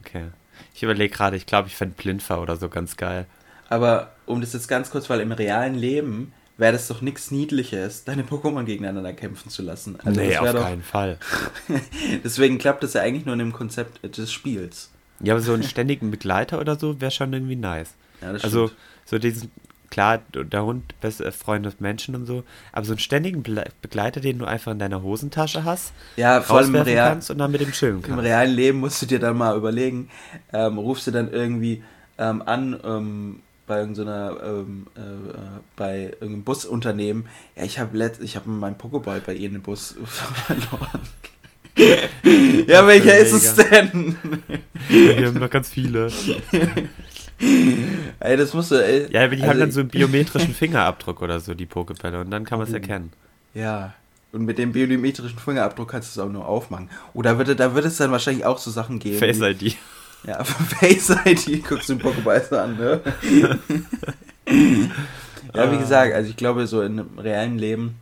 Okay. Ich überlege gerade, ich glaube, ich fände Blindfer oder so ganz geil. Aber um das jetzt ganz kurz, weil im realen Leben wäre das doch nichts Niedliches, deine Pokémon gegeneinander kämpfen zu lassen. Also nee, das auf doch, keinen Fall. Deswegen klappt das ja eigentlich nur in dem Konzept des Spiels. Ja, aber so einen ständigen Begleiter oder so wäre schon irgendwie nice. Ja, das Also, stimmt. so diesen, klar, der Hund, beste Freund des Menschen und so, aber so einen ständigen Begleiter, den du einfach in deiner Hosentasche hast, Ja, vor allem im, Real, kannst und dann mit dem chillen im kannst. realen Leben musst du dir dann mal überlegen, ähm, rufst du dann irgendwie ähm, an ähm, bei irgendeiner, ähm, äh, bei irgendeinem Busunternehmen, ja, ich habe ich hab meinen Pokéball bei Ihnen im Bus verloren. ja, welcher ist es denn? Wir haben noch ganz viele. ey, das musst du, ey. Ja, aber die haben Also- dann so einen biometrischen Fingerabdruck oder so, die Pokebälle, und dann kann man es Mhm. erkennen. Ja. Und mit dem biometrischen Fingerabdruck kannst du es auch nur aufmachen. Oder wird, da wird es dann wahrscheinlich auch so Sachen geben. Face ID. Ja, Face ID guckst du den Pokéball an, ne? ja, wie gesagt, also ich glaube, so in einem realen Leben,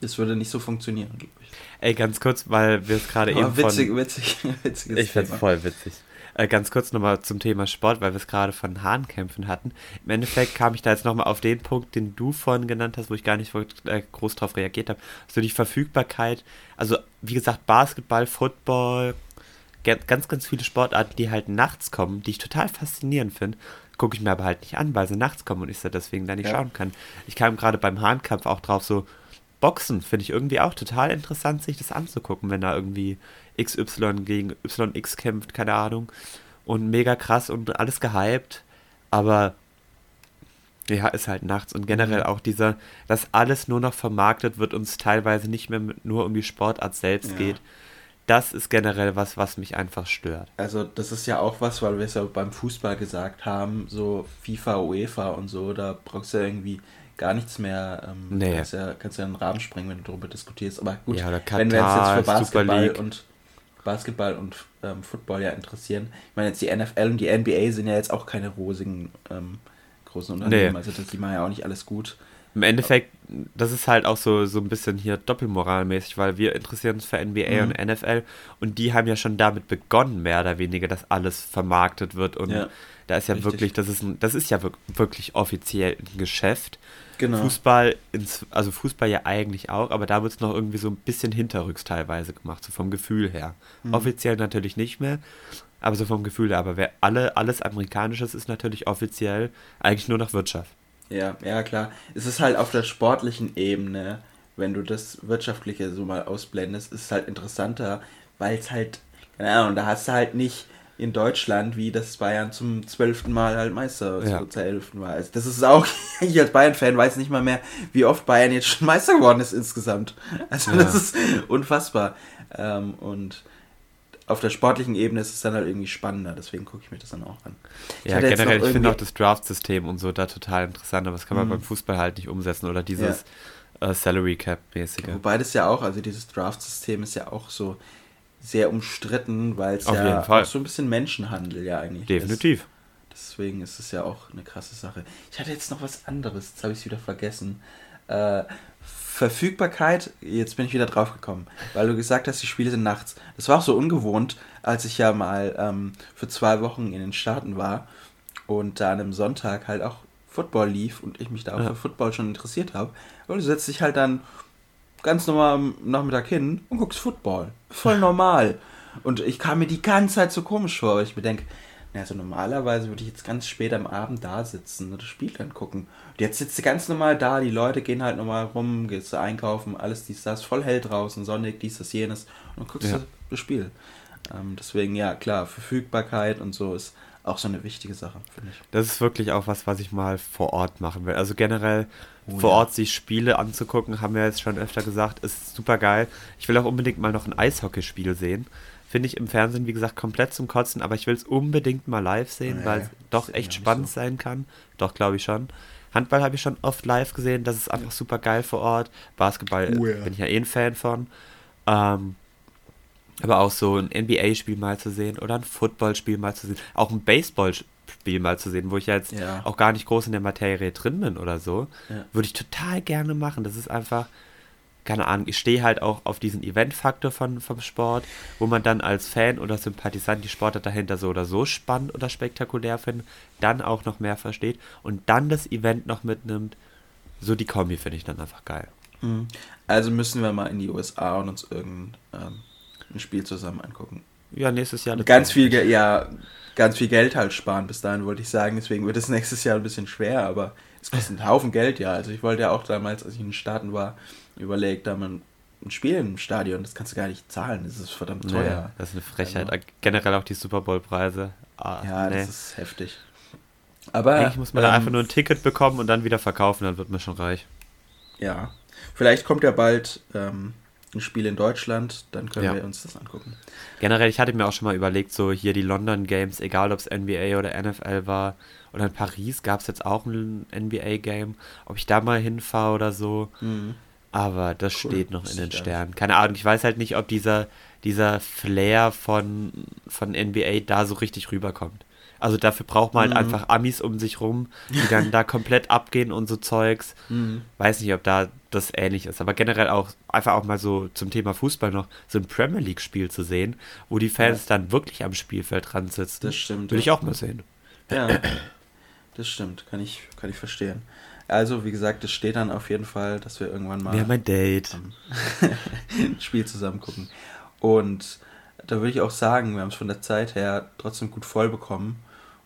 das würde nicht so funktionieren, glaube ich. Ey, ganz kurz, weil wir es gerade eben witzig, von... witzig, witziges Ich find's Thema. voll witzig. Äh, ganz kurz nochmal zum Thema Sport, weil wir es gerade von Hahnkämpfen hatten. Im Endeffekt kam ich da jetzt nochmal auf den Punkt, den du vorhin genannt hast, wo ich gar nicht äh, groß drauf reagiert habe. So die Verfügbarkeit. Also, wie gesagt, Basketball, Football, ganz, ganz viele Sportarten, die halt nachts kommen, die ich total faszinierend finde. Gucke ich mir aber halt nicht an, weil sie nachts kommen und ich da deswegen da nicht Ja. schauen kann. Ich kam gerade beim Hahnkampf auch drauf, so Boxen finde ich irgendwie auch total interessant, sich das anzugucken, wenn da irgendwie XY gegen YX kämpft, keine Ahnung. Und mega krass und alles gehypt. Aber ja, ist halt nachts. Und generell Mhm. auch dieser, dass alles nur noch vermarktet wird und es teilweise nicht mehr mit- nur um die Sportart selbst Ja. geht. Das ist generell was, was mich einfach stört. Also das ist ja auch was, weil wir es ja beim Fußball gesagt haben, so FIFA, UEFA und so, da brauchst du ja irgendwie gar nichts mehr. Ähm, Nee. kannst, ja, kannst ja einen Rahmen sprengen, wenn du darüber diskutierst. Aber gut, Ja, oder wenn wir uns jetzt Katar, für Basketball und Basketball und ähm, Football ja interessieren. Ich meine, jetzt die NFL und die NBA sind ja jetzt auch keine rosigen ähm, großen Unternehmen. Nee. Also das, die machen ja auch nicht alles gut. Im Endeffekt, das ist halt auch so, so ein bisschen hier doppelmoralmäßig, weil wir interessieren uns für NBA Mhm. und NFL und die haben ja schon damit begonnen, mehr oder weniger, dass alles vermarktet wird und Ja, da ist ja richtig. wirklich, das ist, ein, das ist ja wirk- wirklich offiziell ein Geschäft. Genau. Fußball, ins, also Fußball ja eigentlich auch, aber da wird es noch irgendwie so ein bisschen hinterrücks teilweise gemacht, so vom Gefühl her. Mhm. Offiziell natürlich nicht mehr, aber so vom Gefühl her. Aber wer alle, alles Amerikanisches ist natürlich offiziell eigentlich nur noch Wirtschaft. Ja, ja, klar. Es ist halt auf der sportlichen Ebene, wenn du das Wirtschaftliche so mal ausblendest, ist es halt interessanter, weil es halt, keine Ahnung, da hast du halt nicht in Deutschland, wie das Bayern zum zwölften Mal halt Meister Ja. zur elften Mal ist. Das ist auch, ich als Bayern-Fan weiß nicht mal mehr, wie oft Bayern jetzt schon Meister geworden ist insgesamt. Also Ja. das ist unfassbar. Ähm, und auf der sportlichen Ebene ist es dann halt irgendwie spannender, deswegen gucke ich mir das dann auch an. Ja, hatte jetzt generell, ich finde auch das Draft-System und so da total interessant, aber das kann man Mhm. beim Fußball halt nicht umsetzen oder dieses äh, Salary Cap-mäßige. Wobei das ja auch, also dieses Draft-System ist ja auch so sehr umstritten, weil es ja auch so ein bisschen Menschenhandel ja eigentlich Definitiv. ist. Deswegen ist es ja auch eine krasse Sache. Ich hatte jetzt noch was anderes, jetzt habe ich es wieder vergessen. Äh, Verfügbarkeit, jetzt bin ich wieder drauf gekommen, weil du gesagt hast, die Spiele sind nachts. Das war auch so ungewohnt, als ich ja mal ähm, für zwei Wochen in den Staaten war und da an einem Sonntag halt auch Football lief und ich mich da auch Ja. für Football schon interessiert habe. Und du setzt dich halt dann ganz normal am Nachmittag hin und guckst Football. Voll normal. Und ich kam mir die ganze Zeit so komisch vor, weil ich mir denke, na, also normalerweise würde ich jetzt ganz spät am Abend da sitzen und das Spiel dann gucken. Und jetzt sitzt du ganz normal da, die Leute gehen halt nochmal rum, gehst du einkaufen, alles dies, das, voll hell draußen, sonnig, dies, das, jenes. Und dann guckst Ja. du das Spiel. Ähm, deswegen, ja, klar, Verfügbarkeit und so ist auch so eine wichtige Sache, finde ich. Das ist wirklich auch was, was ich mal vor Ort machen will. Also generell Oh vor ja. Ort sich Spiele anzugucken, haben wir jetzt schon öfter gesagt, ist super geil. Ich will auch unbedingt mal noch ein Eishockeyspiel sehen. Finde ich im Fernsehen, wie gesagt, komplett zum Kotzen, aber ich will es unbedingt mal live sehen, Nee, weil es doch echt ja spannend so. sein kann. Doch, glaube ich schon. Handball habe ich schon oft live gesehen, das ist einfach super geil vor Ort. Basketball Oh äh, ja. bin ich ja eh ein Fan von. Ähm, aber auch so ein NBA-Spiel mal zu sehen oder ein Footballspiel mal zu sehen, auch ein Baseballspiel mal zu sehen, wo ich ja jetzt Ja. auch gar nicht groß in der Materie drin bin oder so, Ja. würde ich total gerne machen. Das ist einfach, keine Ahnung, ich stehe halt auch auf diesen Event-Faktor von, vom Sport, wo man dann als Fan oder Sympathisant die Sportler dahinter so oder so spannend oder spektakulär findet, dann auch noch mehr versteht und dann das Event noch mitnimmt. So die Kombi finde ich dann einfach geil. Mhm. Also müssen wir mal in die USA und uns irgendein ähm, ein Spiel zusammen angucken. Ja, nächstes Jahr. Ganz viel, Ge- ja, ganz viel Geld halt sparen bis dahin, wollte ich sagen. Deswegen wird es nächstes Jahr ein bisschen schwer, aber es kostet einen Haufen Geld, ja. Also ich wollte ja auch damals, als ich in den Staaten war, überlegt, da man ein Spiel im Stadion, das kannst du gar nicht zahlen, das ist verdammt teuer. Ja, das ist eine Frechheit. Also- Generell auch die Super Bowl-Preise. Ah, Ja, nee. das ist heftig. Aber Eigentlich muss man da ähm, einfach nur ein Ticket bekommen und dann wieder verkaufen, dann wird man schon reich. Ja, vielleicht kommt ja bald ähm, ein Spiel in Deutschland, dann können Ja. wir uns das angucken. Generell, ich hatte mir auch schon mal überlegt, so hier die London Games, egal ob es NBA oder NFL war, oder in Paris gab es jetzt auch ein NBA-Game, ob ich da mal hinfahre oder so. Aber das Cool. steht noch in den Sternen. Keine Ahnung, ich weiß halt nicht, ob dieser, dieser Flair von, von NBA da so richtig rüberkommt. Also dafür braucht man halt Mhm. einfach Amis um sich rum, die dann da komplett abgehen und so Zeugs. Mhm. Weiß nicht, ob da das ähnlich ist, aber generell auch einfach auch mal so zum Thema Fußball noch so ein Premier League Spiel zu sehen, wo die Fans dann wirklich am Spielfeld dran sitzen. Das stimmt, Will ja. ich auch mal sehen. Ja, das stimmt, kann ich, kann ich verstehen. Also, wie gesagt, es steht dann auf jeden Fall, dass wir irgendwann mal Wir haben ein Date. ein Spiel zusammen gucken. Und da würde ich auch sagen, wir haben es von der Zeit her trotzdem gut voll bekommen.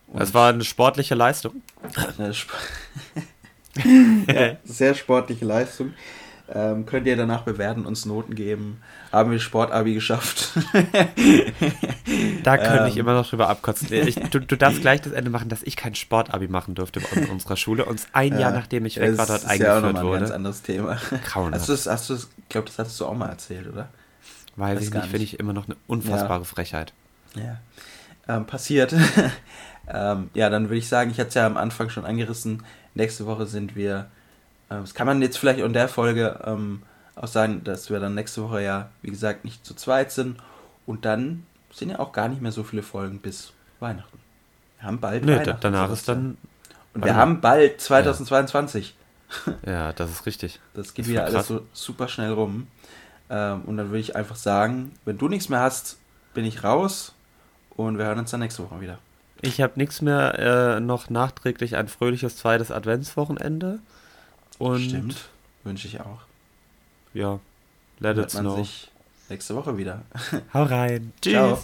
Und Das war eine sportliche Leistung. eine Sp ja, sehr sportliche Leistung. Ähm, könnt ihr danach bewerten, uns Noten geben. Haben wir Sportabi geschafft? Da könnte Ähm. ich immer noch drüber abkotzen. Ich, du, du darfst gleich das Ende machen, dass ich kein Sportabi machen durfte in unserer Schule. Und ein Jahr nachdem ich weg war, das dort ist ja auch eingeführt nochmal ein ganz wurde. anderes Thema. Grauenhaft. Hast du das, hast du das, ich glaube, das hattest du auch mal erzählt, oder? Weiß weiß ich nicht, finde ich immer noch eine unfassbare Frechheit. Ja. Ähm, passiert. ähm, ja, dann würde ich sagen, ich hatte es ja am Anfang schon angerissen. Nächste Woche sind wir. Ähm, Das kann man jetzt vielleicht in der Folge ähm, auch sagen, dass wir dann nächste Woche ja, wie gesagt, nicht zu zweit sind. Und dann sind ja auch gar nicht mehr so viele Folgen bis Weihnachten. Wir haben bald Nö, Weihnachten. danach ist dann. Und wir haben bald 2022. Ja, das ist richtig. Das geht Das wieder alles krass. so super schnell rum. Ähm, und dann würde ich einfach sagen, wenn du nichts mehr hast, bin ich raus. Und wir hören uns dann nächste Woche wieder. Ich habe nichts mehr, äh, noch nachträglich ein fröhliches zweites Adventswochenende. Und Stimmt. Wünsche ich auch. ja, let Hört it man snow. sich nächste Woche wieder. Hau rein. Tschüss. Ciao.